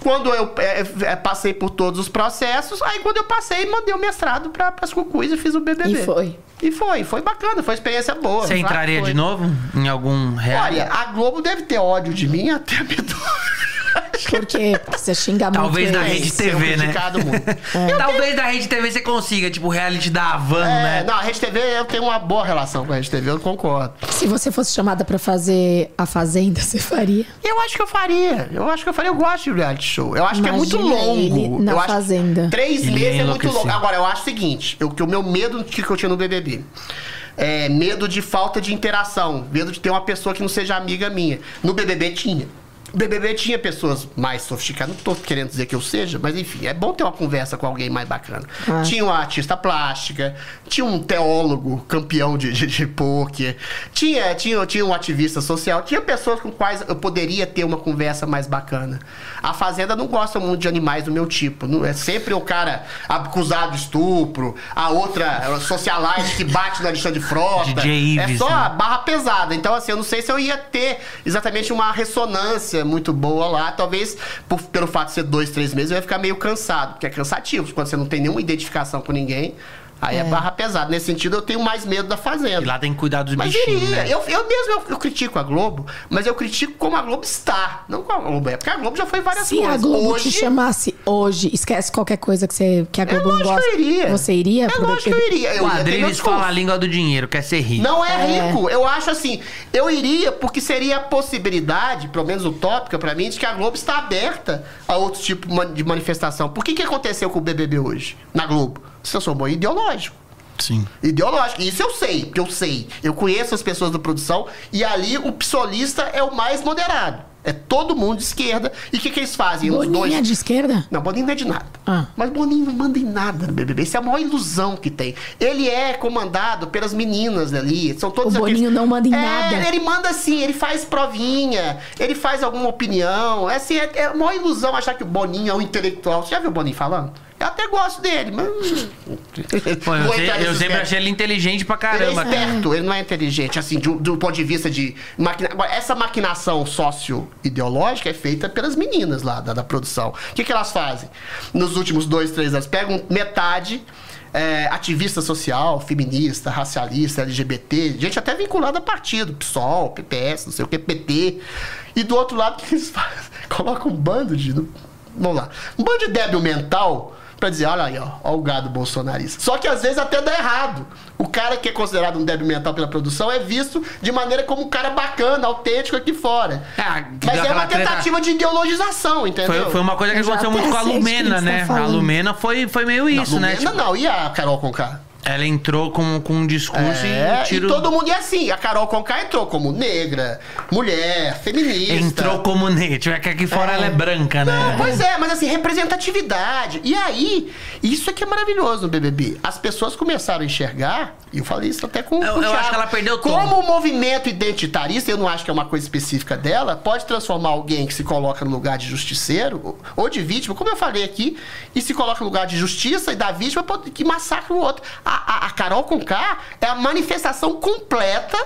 Speaker 2: Quando eu é, é, passei por todos os processos, aí quando eu passei, mandei o mestrado para as cucuis e fiz o BBB.
Speaker 3: E foi.
Speaker 2: E foi, foi bacana, foi uma experiência boa.
Speaker 1: Você entraria de novo em algum reality?
Speaker 2: Olha, a Globo deve ter ódio de mim até a?
Speaker 3: Porque você xinga muito.
Speaker 1: Talvez na
Speaker 3: eles.
Speaker 1: rede TV, né?
Speaker 2: Muito.
Speaker 1: Talvez da Rede TV você consiga, tipo, o reality da Havan,
Speaker 2: É,
Speaker 1: né?
Speaker 2: não, a Rede TV, eu tenho uma boa relação com a Rede TV, eu concordo.
Speaker 3: Se você fosse chamada pra fazer a Fazenda, você faria?
Speaker 2: Eu acho que eu faria. Eu acho que eu faria. Eu gosto de reality show. Eu acho que é muito
Speaker 3: Imagina
Speaker 2: longo.
Speaker 3: ele na
Speaker 2: eu acho-
Speaker 3: Fazenda.
Speaker 2: Três
Speaker 1: Ele
Speaker 2: meses
Speaker 1: ia
Speaker 2: é muito longo. Agora, eu acho o seguinte: eu, que o meu medo que que eu tinha no BBB. É medo de falta de interação. Medo de ter uma pessoa que não seja amiga minha. No BBB tinha. O BBB tinha pessoas mais sofisticadas. Não tô querendo dizer que eu seja, mas enfim, é bom ter uma conversa com alguém mais bacana.
Speaker 3: Ah.
Speaker 2: Tinha uma artista plástica, tinha um teólogo campeão de, de, de pôquer, tinha, tinha, tinha um ativista social, tinha pessoas com quais eu poderia ter uma conversa mais bacana. A Fazenda não gosta muito de animais do meu tipo. Não, é sempre o cara acusado de estupro, a outra socialite que bate na lista de frota.
Speaker 1: DJ
Speaker 2: é
Speaker 1: Ives,
Speaker 2: só
Speaker 1: né?
Speaker 2: a barra pesada. Então, assim, eu não sei se eu ia ter exatamente uma ressonância muito boa lá. Talvez, por- pelo fato de ser dois, três meses, ia ficar meio cansado, porque é cansativo. Quando você não tem nenhuma identificação com ninguém, aí é, barra pesada. Nesse sentido, eu tenho mais medo da Fazenda.
Speaker 1: E lá tem que cuidar dos
Speaker 2: Mas
Speaker 1: bichinhos,
Speaker 2: iria.
Speaker 1: né?
Speaker 2: Eu, eu mesmo eu, eu critico a Globo, mas eu critico como a Globo está. Não como a Globo é. Porque a Globo já foi várias
Speaker 3: Se
Speaker 2: coisas.
Speaker 3: a Globo
Speaker 2: Hoje,
Speaker 3: te chamasse hoje, esquece qualquer coisa que, você, que a
Speaker 2: é
Speaker 3: Globo não
Speaker 2: lógico
Speaker 3: gosta.
Speaker 2: que eu iria.
Speaker 3: Você iria?
Speaker 2: É lógico que eu iria. Eu discurso.
Speaker 1: fala a língua do dinheiro, quer ser rico.
Speaker 2: Não é, rico. Eu acho assim, eu iria porque seria a possibilidade, pelo menos utópica pra mim, de que a Globo está aberta a outros tipos man- de manifestação. Por que que aconteceu com o BBB hoje, na Globo? Se transformou em ideológico.
Speaker 1: Sim.
Speaker 2: Ideológico. Isso eu sei, porque eu sei. Eu conheço as pessoas da produção e ali o psolista é o mais moderado. É todo mundo de esquerda. E o que, que eles fazem? Os
Speaker 3: Boninho
Speaker 2: dois...
Speaker 3: é de esquerda?
Speaker 2: Não, Boninho não é de nada.
Speaker 3: Ah.
Speaker 2: Mas Boninho não manda em nada no BBB. Isso é a maior ilusão que tem. Ele é comandado pelas meninas ali. São todos
Speaker 3: O Boninho não manda em
Speaker 2: É,
Speaker 3: nada.
Speaker 2: Ele manda assim, ele faz provinha, ele faz alguma opinião. É, assim, é, é a maior ilusão achar que o Boninho é um intelectual. Você já viu o Boninho falando? Eu até gosto dele, mas.
Speaker 1: Pô, eu, sei- eu sempre achei ele inteligente pra
Speaker 2: Ele
Speaker 1: caramba.
Speaker 2: é esperto, ele não é inteligente, assim, do, do ponto de vista de. Maquina... Agora, essa maquinação sócio-ideológica é feita pelas meninas lá da, da produção. O que, que elas fazem? Nos últimos dois, três anos, pegam metade. é, ativista social, feminista, racialista, LGBT, gente até vinculada a partido, PSOL, PPS, não sei o que, PT. E do outro lado, o que eles fazem? Colocam um bando de. Vamos lá. Um bando de débil mental pra dizer, olha aí, ó, ó o gado bolsonarista. Só que às vezes até dá errado. O cara que é considerado um débil mental pela produção é visto de maneira como um cara bacana, autêntico aqui fora.
Speaker 1: É,
Speaker 2: Mas é uma
Speaker 1: treta-
Speaker 2: tentativa de ideologização, entendeu?
Speaker 1: Foi, foi uma coisa que aconteceu muito com a
Speaker 3: quem
Speaker 1: Lumena,
Speaker 3: tá
Speaker 1: né? A. Lumena foi, foi meio
Speaker 2: Não,
Speaker 1: isso, né?
Speaker 2: Lumena
Speaker 1: Tipo,
Speaker 2: não, e a Carol Conká?
Speaker 1: Ela entrou com, com um discurso
Speaker 2: É,
Speaker 1: e tiro...
Speaker 2: e todo mundo é assim. A Carol Conká entrou como negra, mulher, feminista.
Speaker 1: Entrou como negra. Tipo, é que aqui fora ela é branca, né?
Speaker 2: Não, pois é, mas assim, representatividade. E aí, isso é que é maravilhoso no BBB. As pessoas começaram a enxergar, e eu falei isso até com,
Speaker 1: Eu-
Speaker 2: o
Speaker 1: eu acho que ela perdeu o tom.
Speaker 2: Como o movimento identitarista, eu não acho que é uma coisa específica dela, pode transformar alguém que se coloca no lugar de justiceiro ou- de vítima, como eu falei aqui, e se coloca no lugar de justiça e da vítima que massacra o outro. A a, a Carol Conká é a manifestação completa,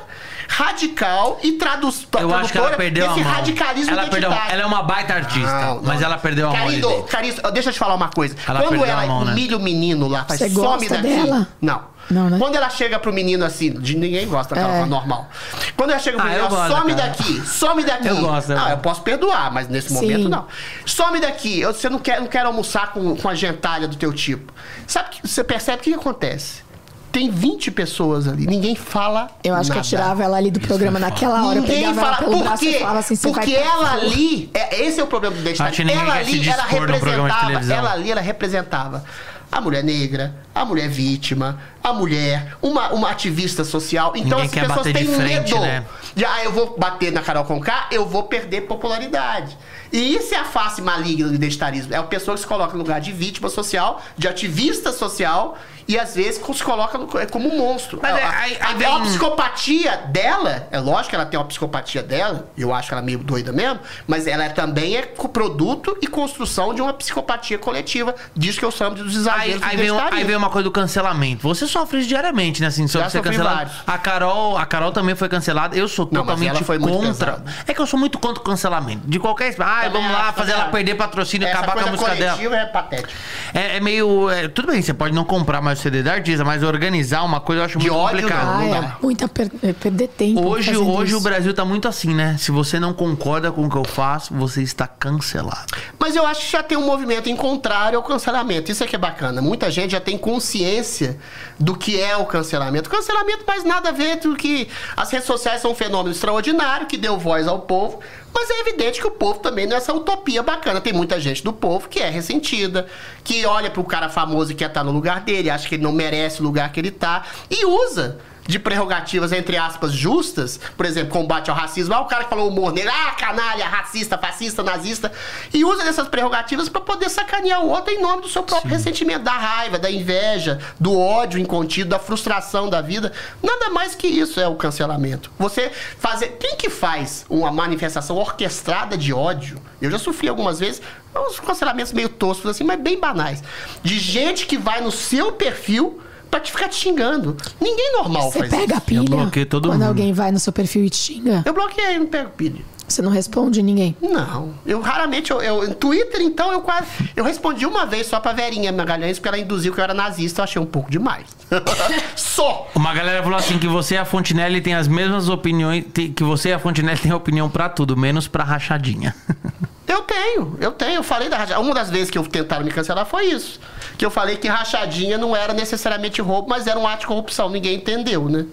Speaker 2: radical e traduz,
Speaker 1: Eu acho que ela perdeu
Speaker 2: desse
Speaker 1: a mão.
Speaker 2: radicalismo
Speaker 1: ela, perdeu, ela é uma baita artista,
Speaker 2: Não, não.
Speaker 1: mas ela perdeu a mão.
Speaker 2: Carido,
Speaker 1: dentro.
Speaker 2: Carido, deixa eu te falar uma coisa.
Speaker 1: Ela
Speaker 2: Quando ela
Speaker 1: mão, né?
Speaker 2: humilha o menino lá, faz
Speaker 3: Você
Speaker 2: some
Speaker 3: gosta
Speaker 2: daqui.
Speaker 3: dela?
Speaker 2: Não.
Speaker 3: Não, né?
Speaker 2: Quando ela chega pro menino assim, de ninguém gosta daquela
Speaker 3: É.
Speaker 2: forma normal. Quando ela chega pro
Speaker 1: Ah,
Speaker 2: menino,
Speaker 1: eu
Speaker 2: ela,
Speaker 1: gosto
Speaker 2: some
Speaker 1: daquela.
Speaker 2: daqui, some daqui.
Speaker 1: Eu gosto, eu gosto.
Speaker 2: eu posso perdoar, mas nesse
Speaker 3: Sim.
Speaker 2: momento não. Some daqui, eu, você não quer, não quer almoçar com, com a gentalha do teu tipo. Sabe que você percebe o que, que acontece? Tem 20 pessoas ali, ninguém fala
Speaker 3: Eu acho que eu
Speaker 2: nada.
Speaker 3: tirava ela ali do programa
Speaker 1: é
Speaker 3: naquela hora. Eu
Speaker 2: Ninguém
Speaker 3: pegava
Speaker 2: fala.
Speaker 3: ela pelo
Speaker 2: Por
Speaker 3: braço
Speaker 2: quê?
Speaker 3: e falava assim:
Speaker 2: Porque ela ali. é- esse é o problema do identidade. Ela ali, ela representava. Ela ali, ela representava a mulher negra, a mulher vítima, a mulher, uma, uma ativista social. Então
Speaker 1: Ninguém
Speaker 2: as pessoas têm
Speaker 1: frente,
Speaker 2: medo.
Speaker 1: né?
Speaker 2: De, ah, eu vou bater na Carol Conká, eu vou perder popularidade. E isso é a face maligna do identitarismo. É a pessoa que se coloca no lugar de vítima social, de ativista social, e às vezes se coloca é como um monstro.
Speaker 1: Mas é,
Speaker 2: A-
Speaker 1: aí-
Speaker 2: a-
Speaker 1: aí
Speaker 2: a
Speaker 1: vem-
Speaker 2: psicopatia dela, é lógico que ela tem uma psicopatia dela, eu acho ela meio doida mesmo, mas ela também é produto e construção de uma psicopatia coletiva, disso que eu chamo dos
Speaker 1: Aí,
Speaker 2: exageros do
Speaker 1: aí, vem, aí vem uma coisa do cancelamento. Você sofre isso diariamente, né? Assim, sobre
Speaker 2: Já
Speaker 1: ser cancelado.
Speaker 2: vários.
Speaker 1: A Carol, a Carol também foi cancelada. Eu sou
Speaker 2: Não, mas
Speaker 1: totalmente
Speaker 2: muito
Speaker 1: contra. É que eu sou muito contra o cancelamento. De qualquer. Ah,
Speaker 2: Também
Speaker 1: vamos lá fazer ela perder patrocínio e
Speaker 2: Essa
Speaker 1: acabar com a música dela.
Speaker 2: é patética.
Speaker 1: É, é meio. é, tudo bem, você pode não comprar mais o CD da artista, mas organizar uma coisa eu acho
Speaker 2: De
Speaker 1: muito
Speaker 2: ódio,
Speaker 1: complicado.
Speaker 2: não,
Speaker 3: Ah,
Speaker 2: não
Speaker 3: é muita per- é perder tempo.
Speaker 1: Hoje, hoje o
Speaker 3: isso.
Speaker 1: Brasil tá muito assim, né? Se você não concorda com o que eu faço, você está cancelado.
Speaker 2: Mas eu acho que já tem um movimento em contrário ao cancelamento. Isso é que é bacana. Muita gente já tem consciência do que é o cancelamento. O cancelamento mais nada a ver do que as redes sociais são um fenômeno extraordinário que deu voz ao povo. Mas é evidente que o povo também não é essa utopia bacana. Tem muita gente do povo que é ressentida, que olha pro cara famoso e quer estar no lugar dele, acha que ele não merece o lugar que ele tá e usa de prerrogativas, entre aspas, justas, por exemplo, combate ao racismo. Ah, o cara que falou humor negro, ah, canalha, racista, fascista, nazista, e usa dessas prerrogativas para poder sacanear o outro em nome do seu próprio ressentimento, da raiva, da inveja, do ódio incontido, da frustração da vida. Nada mais que isso é o cancelamento. Você fazer. Quem que faz uma manifestação orquestrada de ódio? Eu já sofri algumas vezes. Uns cancelamentos meio toscos, assim, mas bem banais. De gente que vai no seu perfil pra te ficar te xingando. Ninguém normal
Speaker 3: Você
Speaker 2: faz
Speaker 3: pega a
Speaker 2: isso.
Speaker 3: pilha
Speaker 1: bloqueio todo
Speaker 3: quando
Speaker 1: mundo.
Speaker 3: alguém vai no seu perfil e te xinga.
Speaker 2: Eu bloqueei, não pego pilha.
Speaker 3: Você não responde ninguém.
Speaker 2: Não, eu raramente, eu, eu- em Twitter, então, eu quase, eu respondi uma vez só pra Verinha Magalhães, porque ela induziu que eu era nazista, eu achei um pouco demais. só!
Speaker 1: Uma galera falou assim que você e a Fontinelli tem as mesmas opiniões, que você e a Fontinelli tem opinião pra tudo, menos pra rachadinha.
Speaker 2: Eu tenho, eu tenho, eu falei da rachadinha. Uma das vezes que eu tentaram me cancelar foi isso. Que eu falei que rachadinha não era necessariamente roubo, mas era um ato de corrupção. Ninguém entendeu, né?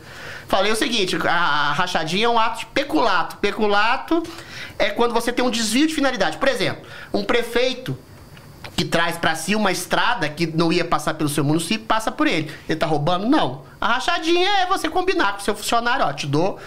Speaker 2: Falei o seguinte: a, rachadinha é um ato de peculato. Peculato é quando você tem um desvio de finalidade. Por exemplo, um prefeito que traz pra si uma estrada que não ia passar pelo seu município, passa por ele. Ele tá roubando? Não. A rachadinha é você combinar com o seu funcionário, ó, te dou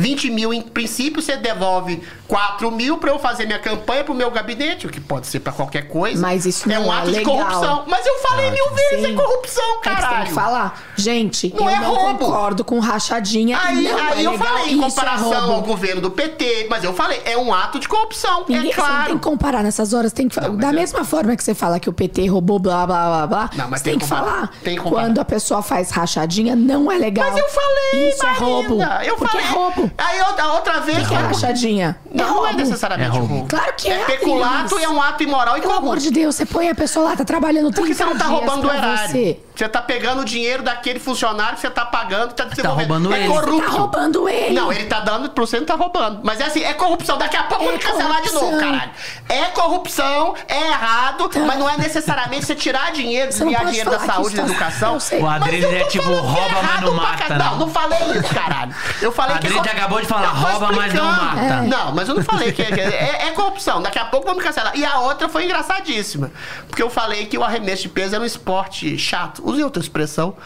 Speaker 2: 20 mil em princípio, você devolve 4 mil pra eu fazer minha campanha pro meu gabinete, o que pode ser pra qualquer coisa.
Speaker 3: Mas isso
Speaker 2: é um
Speaker 3: é
Speaker 2: ato de corrupção. Mas eu falei mil vezes,
Speaker 3: Sim.
Speaker 2: é corrupção,
Speaker 3: É que você tem
Speaker 2: caralho.
Speaker 3: que falar. Gente,
Speaker 2: Não
Speaker 3: eu
Speaker 2: é
Speaker 3: não
Speaker 2: roubo.
Speaker 3: concordo com rachadinha.
Speaker 2: Aí,
Speaker 3: não
Speaker 2: aí
Speaker 3: é
Speaker 2: eu
Speaker 3: legal,
Speaker 2: falei, em
Speaker 3: isso é
Speaker 2: comparação ao governo do PT, mas eu falei, é um ato de corrupção,
Speaker 3: Ninguém,
Speaker 2: é
Speaker 3: Você não
Speaker 2: claro.
Speaker 3: tem que comparar nessas horas. Tem que, fa-
Speaker 2: Não, mas
Speaker 3: da
Speaker 2: é-
Speaker 3: mesma forma que você fala que o PT roubou, blá, blá, blá, blá.
Speaker 2: Não, mas tem
Speaker 3: tem
Speaker 2: que comparar.
Speaker 3: falar.
Speaker 2: Tem que comparar.
Speaker 3: Quando a pessoa faz rachadinha, não é legal.
Speaker 2: Mas eu falei,
Speaker 3: Isso é
Speaker 2: Marina,
Speaker 3: roubo.
Speaker 2: Eu
Speaker 3: porque
Speaker 2: falei.
Speaker 3: é roubo.
Speaker 2: Aí outra, a outra vez.
Speaker 3: O que é rachadinha?
Speaker 2: Não, não é necessariamente
Speaker 1: É roubo.
Speaker 2: roubo.
Speaker 3: Claro que é,
Speaker 2: É peculato e é um ato imoral e
Speaker 3: Pelo amor de Deus, você põe a pessoa lá, tá trabalhando 30
Speaker 2: Porque você não tá roubando do
Speaker 3: pra
Speaker 2: erário.
Speaker 3: Você.
Speaker 2: Você tá pegando o dinheiro daquele funcionário que você tá pagando, tá desenvolvendo.
Speaker 1: roubando
Speaker 2: é
Speaker 1: ele.
Speaker 2: corrupto.
Speaker 3: Tá roubando ele.
Speaker 2: Não, ele tá dando pro você não tá roubando. Mas é assim, é corrupção. Daqui a pouco
Speaker 3: É
Speaker 2: eu vou me cancelar de novo, caralho. É corrupção, é errado,
Speaker 3: Tá.
Speaker 2: mas não é necessariamente você tirar dinheiro, desviar dinheiro da saúde e da
Speaker 3: tá-
Speaker 2: educação.
Speaker 1: O
Speaker 2: tô
Speaker 1: é tipo,
Speaker 2: é
Speaker 1: rouba, mas não mata?
Speaker 2: Não, não falei isso, caralho. Eu falei que.
Speaker 1: Acabou de falar, rouba, mas não mata.
Speaker 2: Não, mas eu não falei que que é, é corrupção. Daqui a pouco me cancelar. E a outra foi engraçadíssima. Porque eu falei que o arremesso de peso era um esporte chato, usei outra expressão.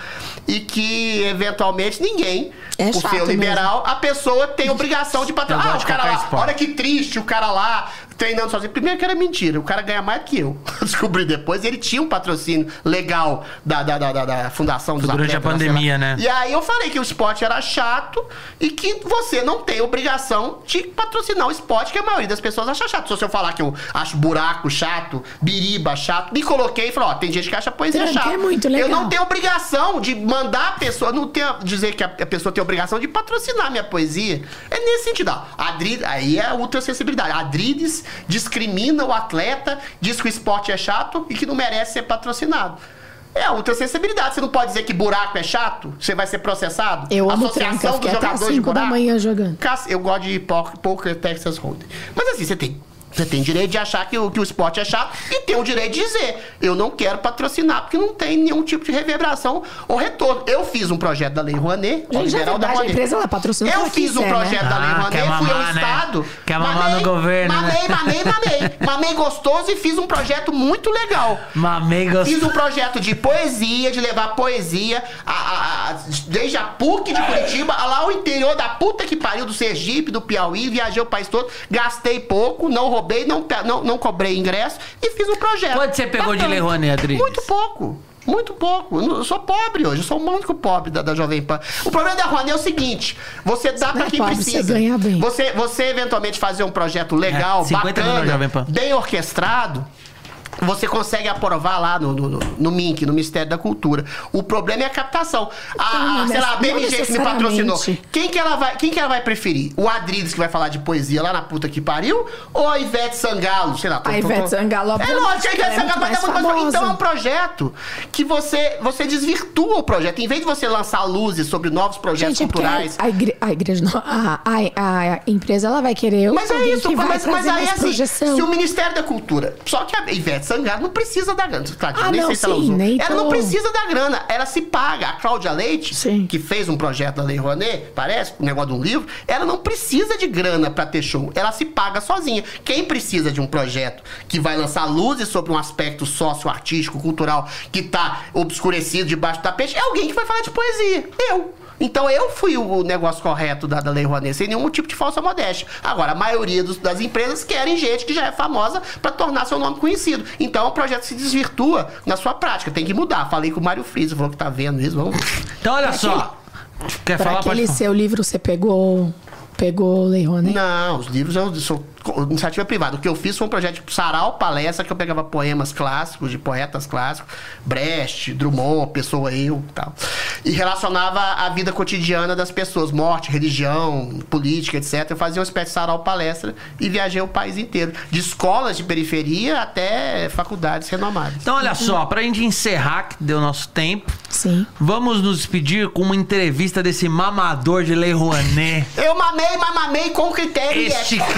Speaker 2: E que, eventualmente, ninguém,
Speaker 3: É
Speaker 2: por ser liberal, a pessoa tem obrigação de patrocinar. Ah, o cara lá,
Speaker 1: esporte.
Speaker 2: olha que triste, o cara lá treinando sozinho. Primeiro que era mentira, o cara ganha mais do que eu. Descobri depois, ele tinha um patrocínio legal da, da, da, da, da Fundação dos
Speaker 1: Durante a
Speaker 2: Atletas, lá.
Speaker 1: pandemia, né?
Speaker 2: E aí eu falei que o esporte era chato e que você não tem obrigação de patrocinar o esporte, que a maioria das pessoas acha chato. Se eu falar que eu acho buraco chato, biriba chato, me coloquei e falei, ó, tem gente que acha poesia
Speaker 3: Tranca
Speaker 2: chata.
Speaker 3: é muito
Speaker 2: Eu
Speaker 3: legal.
Speaker 2: não tenho obrigação de mandar a pessoa, não tenho dizer que a, a pessoa tem obrigação de patrocinar minha poesia. É nesse sentido. ó. A Adri- aí é a ultracessibilidade. A Discrimina o atleta, diz que o esporte é chato e que não merece ser patrocinado. É a ultracessibilidade. Você não pode dizer que buraco é chato? Você vai ser processado?
Speaker 3: Eu amo
Speaker 2: Associação dos
Speaker 3: até
Speaker 2: jogadores de
Speaker 3: 5 da
Speaker 2: buraco?
Speaker 3: manhã jogando.
Speaker 2: Eu gosto de po- poker Texas Hold'em. Mas assim, você tem. Você tem direito de achar que o, que o esporte é chato e tem o direito de dizer: eu não quero patrocinar porque não tem nenhum tipo de reverberação ou retorno. Eu fiz um projeto da Lei Rouanet,
Speaker 3: Gente, é
Speaker 2: liberal da
Speaker 3: verdade, a empresa ela patrocina
Speaker 2: Eu fiz um
Speaker 3: quiser, né?
Speaker 2: projeto da Lei
Speaker 1: Ah,
Speaker 2: Rouanet, fui ao
Speaker 1: né?
Speaker 2: Estado.
Speaker 1: Quer mamar no governo, né?
Speaker 2: Mamei, mamei, mamei. mamei gostoso e fiz um projeto muito legal.
Speaker 1: Mamei gostoso.
Speaker 2: Fiz um projeto de poesia, de levar poesia a- a- a- desde a PUC de Curitiba lá o interior da puta que pariu do Sergipe, do Piauí, viajei o país todo, gastei pouco, não roubei, não, pe- não, não cobrei ingresso e fiz um projeto.
Speaker 1: Quanto você pegou de
Speaker 2: Bacana.
Speaker 1: Lei Rouanet, Adriles?
Speaker 2: Muito pouco. Muito pouco. Eu não- sou pobre hoje, eu sou único pobre da, da Jovem Pan. O problema da Rouanet é o seguinte: você dá
Speaker 3: não
Speaker 2: pra
Speaker 3: é
Speaker 2: quem
Speaker 3: pobre,
Speaker 2: precisa.
Speaker 3: você ganha bem.
Speaker 2: Você, você eventualmente fazer um projeto legal,
Speaker 1: É, 50 mil na
Speaker 2: bacana,
Speaker 1: Jovem Pan.
Speaker 2: bem orquestrado. Você consegue aprovar lá no, no, no, no MINC, no Ministério da Cultura. O problema é a captação. A, sei lá, a BMG que me patrocinou. Quem que, ela vai, quem que ela vai preferir? O Adriles que vai falar de poesia lá na puta que pariu? Ou a Ivete Sangalo? Sei lá. tô-
Speaker 3: A Ivete
Speaker 2: tô-
Speaker 3: Sangalo,
Speaker 2: É lógico, a Ivete
Speaker 3: é
Speaker 2: Sangalo vai dar
Speaker 3: muito mais
Speaker 2: Então é um projeto que você, você desvirtua o projeto. Em vez de você lançar luzes sobre novos projetos
Speaker 3: Gente, é
Speaker 2: culturais.
Speaker 3: a, a, igre- a igreja, não, a, a, a empresa, ela vai querer
Speaker 2: Mas é isso, mas, mas aí assim,
Speaker 3: projeção.
Speaker 2: se o Ministério da Cultura. Só que a Ivete Sangalo não precisa da grana. Tadinha,
Speaker 3: Ah,
Speaker 2: nem
Speaker 3: não,
Speaker 2: sei se ela usou.
Speaker 3: nem
Speaker 2: ela
Speaker 3: tô-
Speaker 2: não precisa da grana, ela se paga. A Cláudia Leite,
Speaker 3: Sim.
Speaker 2: que fez um projeto da Lei Rouanet, parece, um negócio de um livro, ela não precisa de grana pra ter show. Ela se paga sozinha. Quem precisa de um projeto que vai lançar luzes sobre um aspecto sócio-artístico, cultural, que tá obscurecido debaixo do tapete, é alguém que vai falar de poesia. Eu. Então eu fui o negócio correto da, da Lei Rouanet, sem nenhum tipo de falsa modéstia. Agora, a maioria dos- das empresas querem gente que já é famosa para tornar seu nome conhecido. Então o projeto se desvirtua na sua prática. Tem que mudar. Falei com o Mário Friso, falou que tá vendo isso. Vamos.
Speaker 1: Então, olha só. Quer
Speaker 3: Pra
Speaker 1: falar? Pode
Speaker 3: aquele
Speaker 1: falar.
Speaker 3: seu livro, você pegou, pegou Lei Rouanet?
Speaker 2: Não, os livros eu sou iniciativa privada. O que eu fiz foi um projeto tipo sarau, palestra, que eu pegava poemas clássicos, de poetas clássicos, Brecht, Drummond, Pessoa Eu e tal. E relacionava a vida cotidiana das pessoas, morte, religião, política, etc. Eu fazia uma espécie de sarau, palestra e viajei o país inteiro. De escolas de periferia até faculdades renomadas.
Speaker 1: Então, olha só, pra gente encerrar, que deu nosso tempo,
Speaker 3: Sim.
Speaker 1: vamos nos despedir com uma entrevista desse mamador de Lei Rouanet.
Speaker 2: Eu mamei, mas mamei com critério
Speaker 1: este
Speaker 2: ética.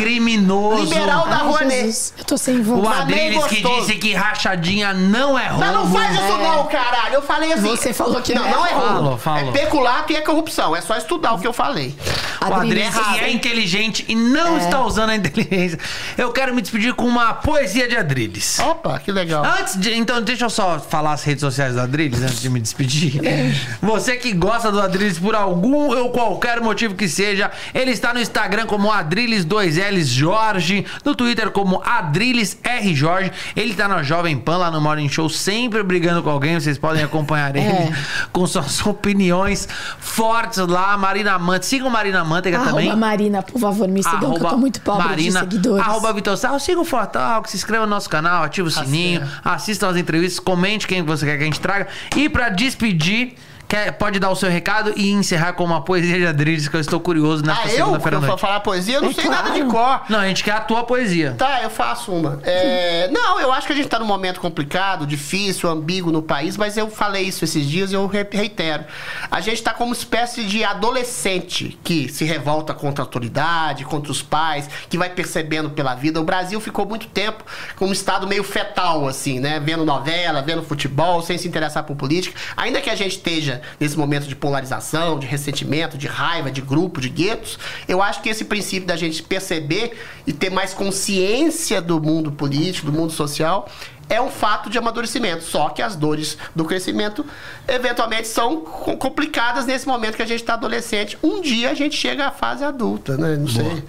Speaker 1: Criminoso.
Speaker 2: Liberal da
Speaker 3: Ai,
Speaker 2: Rouanet.
Speaker 3: Eu tô sem
Speaker 1: O
Speaker 3: voz.
Speaker 2: Mamei
Speaker 1: Adriles que
Speaker 2: gostoso.
Speaker 1: disse que rachadinha não é roubo.
Speaker 2: Mas não faz isso não, caralho. Eu falei assim.
Speaker 3: Você falou que
Speaker 2: não,
Speaker 3: não é
Speaker 2: não é roubo.
Speaker 1: Falou, falou.
Speaker 2: É peculato e é corrupção. É só estudar o que eu falei.
Speaker 1: O
Speaker 3: Adriles,
Speaker 1: Adriles que é inteligente e não
Speaker 3: É.
Speaker 1: está usando a inteligência. Eu quero me despedir com uma poesia de Adriles.
Speaker 2: Opa, que legal.
Speaker 1: Antes de. Então, deixa eu só falar as redes sociais do Adriles antes de me despedir. Você que gosta do Adriles por algum ou qualquer motivo que seja, ele está no Instagram como Adriles2Ls Jorge, no Twitter como Adriles R Jorge. Ele tá na Jovem Pan lá no Morning Show, sempre brigando com alguém. Vocês podem acompanhar ele
Speaker 3: É.
Speaker 1: com suas opiniões fortes lá. Marina Manteiga. Sigam Marina Manteiga
Speaker 3: Arroba
Speaker 1: também.
Speaker 3: Marina, por favor, me sigam, que eu tô muito pobre
Speaker 1: Marina,
Speaker 3: de seguidores.
Speaker 1: Arroba Vitor Sarro, siga o Fortalk, se inscreva no nosso canal, ativa o sininho, assistam as entrevistas, comente quem você quer que a gente traga. E pra despedir, quer, pode dar o seu recado e encerrar com uma poesia de Adriles, que eu estou curioso nessa
Speaker 2: Ah, eu?
Speaker 1: segunda-feira à
Speaker 2: Eu vou
Speaker 1: noite.
Speaker 2: falar poesia? Eu não
Speaker 3: É
Speaker 2: sei nada de
Speaker 3: claro.
Speaker 2: cor.
Speaker 1: Não, a gente quer a tua poesia.
Speaker 2: Tá, eu faço uma. É, não, eu acho que a gente tá num momento complicado, difícil, ambíguo no país, mas eu falei isso esses dias e eu re- reitero. A gente tá como uma espécie de adolescente que se revolta contra a autoridade, contra os pais, que vai percebendo pela vida. O Brasil ficou muito tempo com um estado meio fetal, assim, né? Vendo novela, vendo futebol, sem se interessar por política. Ainda que a gente esteja nesse momento de polarização, de ressentimento, de raiva, de grupo, de guetos, eu acho que esse princípio da gente perceber e ter mais consciência do mundo político, do mundo social, é um fato de amadurecimento. Só que as dores do crescimento, eventualmente, são co- complicadas nesse momento que a gente está adolescente. Um dia a gente chega à fase adulta, né? Não sei.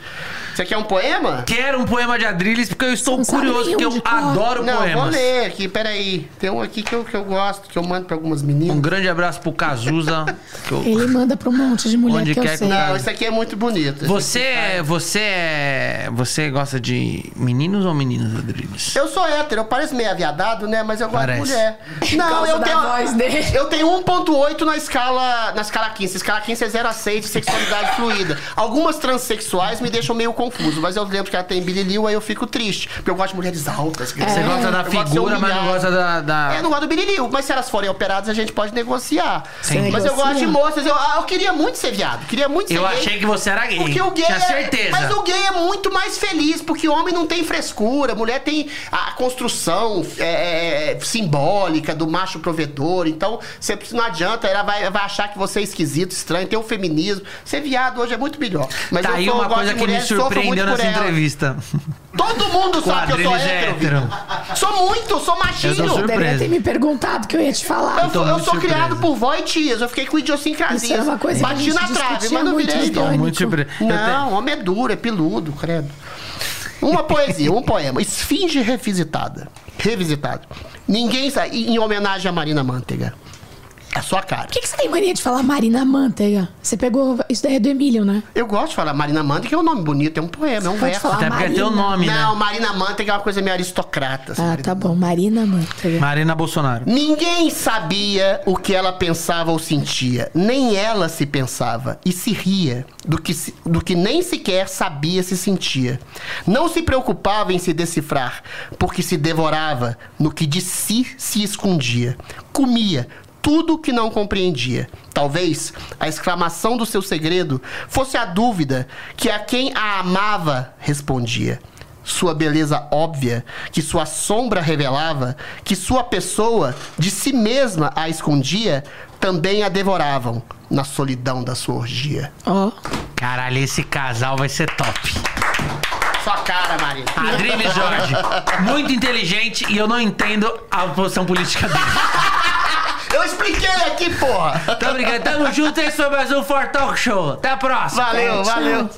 Speaker 2: Você quer um poema?
Speaker 1: Quero um poema de Adrilles, porque eu estou
Speaker 3: Não
Speaker 1: curioso, porque eu
Speaker 3: de cor.
Speaker 1: adoro
Speaker 2: Não, vou
Speaker 1: poemas.
Speaker 2: ler aqui, peraí. Tem um aqui que eu, que eu gosto, que eu mando pra algumas meninas.
Speaker 1: Um grande abraço pro Cazuza. que eu-
Speaker 3: Ele manda pra um monte de mulher
Speaker 1: Onde
Speaker 3: que
Speaker 1: quer que
Speaker 3: sei.
Speaker 2: Não, isso aqui é muito bonito.
Speaker 1: Você,
Speaker 2: aqui
Speaker 1: é- você, é- você gosta de meninos ou meninas, Adrilles?
Speaker 2: Eu sou hétero, eu pareço meio aviadado, né? Mas eu gosto
Speaker 1: Parece.
Speaker 2: de mulher. Não, eu tenho.
Speaker 3: voz dele.
Speaker 2: Eu tenho 1,8 na escala, na escala 15. Escala 15 é 0 a 6 de sexualidade fluida. Algumas transexuais me deixam meio confuso, mas eu lembro que ela tem bililiu, aí eu fico triste. Porque eu gosto de mulheres altas. que-
Speaker 1: Você gosta da
Speaker 2: Eu gosto de ser
Speaker 1: figura, mas não
Speaker 2: humilhado.
Speaker 1: gosta da. da-
Speaker 2: É, eu não gosto do bililiu, mas se elas forem operadas, a gente pode negociar.
Speaker 1: Sim.
Speaker 2: Mas eu gosto de moças. Eu, ah, eu queria muito ser viado. Queria muito ser
Speaker 1: Eu
Speaker 2: gay.
Speaker 1: achei que você era gay.
Speaker 2: Porque o gay
Speaker 1: Tinha
Speaker 2: é,
Speaker 1: certeza.
Speaker 2: Mas o gay é muito mais feliz, porque o homem não tem frescura, a mulher tem a construção é, é, simbólica do macho provedor. Então, você não adianta, ela vai, vai achar que você é esquisito, estranho, tem o feminismo. Ser viado hoje é muito melhor. Mas
Speaker 1: tá
Speaker 2: eu
Speaker 1: aí
Speaker 2: sou-
Speaker 1: uma coisa que me
Speaker 2: mulher, muito
Speaker 1: surpreendeu nessa entrevista.
Speaker 2: Todo mundo sabe que eu sou
Speaker 1: é
Speaker 2: hétero. Sou muito, sou machinho.
Speaker 1: Eu.
Speaker 3: Deveria ter me perguntado que eu ia te falar.
Speaker 2: Eu, eu
Speaker 1: muito
Speaker 2: sou criado por vó e tias. Eu fiquei com idiosincrasia.
Speaker 3: Isso era uma coisa
Speaker 2: Bati na trave, mas não
Speaker 3: muito
Speaker 2: virei.
Speaker 1: Eu
Speaker 2: Não, homem é duro, é peludo, credo. Uma poesia, um poema. Esfinge revisitada. Revisitado. Ninguém sabe. Em homenagem a Marina Manteiga. É a sua cara.
Speaker 3: Por que, que você tem mania de falar Marina Manteiga? Você pegou. Isso daí é do Emílio, né?
Speaker 2: Eu gosto de falar Marina Manteiga, é um nome bonito, é um poema, é um
Speaker 3: Pode
Speaker 2: verso.
Speaker 3: falar
Speaker 1: Até porque é teu
Speaker 3: Marina.
Speaker 1: nome,
Speaker 2: Não,
Speaker 1: né?
Speaker 2: Marina Manteiga é uma coisa meio aristocrata. assim,
Speaker 3: Ah,
Speaker 2: Marina
Speaker 3: tá bom. Marina Manteiga.
Speaker 1: Marina Bolsonaro.
Speaker 2: Ninguém sabia o que ela pensava ou sentia. Nem ela se pensava e se ria do que, se- do que nem sequer sabia se sentia. Não se preocupava em se decifrar, porque se devorava no que de si se escondia. Comia tudo o que não compreendia. Talvez a exclamação do seu segredo fosse a dúvida que a quem a amava respondia sua beleza óbvia, que sua sombra revelava, que sua pessoa de si mesma a escondia, também a devoravam na solidão da sua orgia.
Speaker 3: Ó.
Speaker 1: Caralho, esse casal vai ser top.
Speaker 2: Sua cara, Marina.
Speaker 1: Adriles Jorge, muito inteligente e eu não entendo a posição política dele.
Speaker 2: Eu expliquei aqui, porra!
Speaker 1: Muito obrigado. Tamo junto. Esse foi mais um For Talk Show. Até a próxima.
Speaker 2: Valeu, valeu.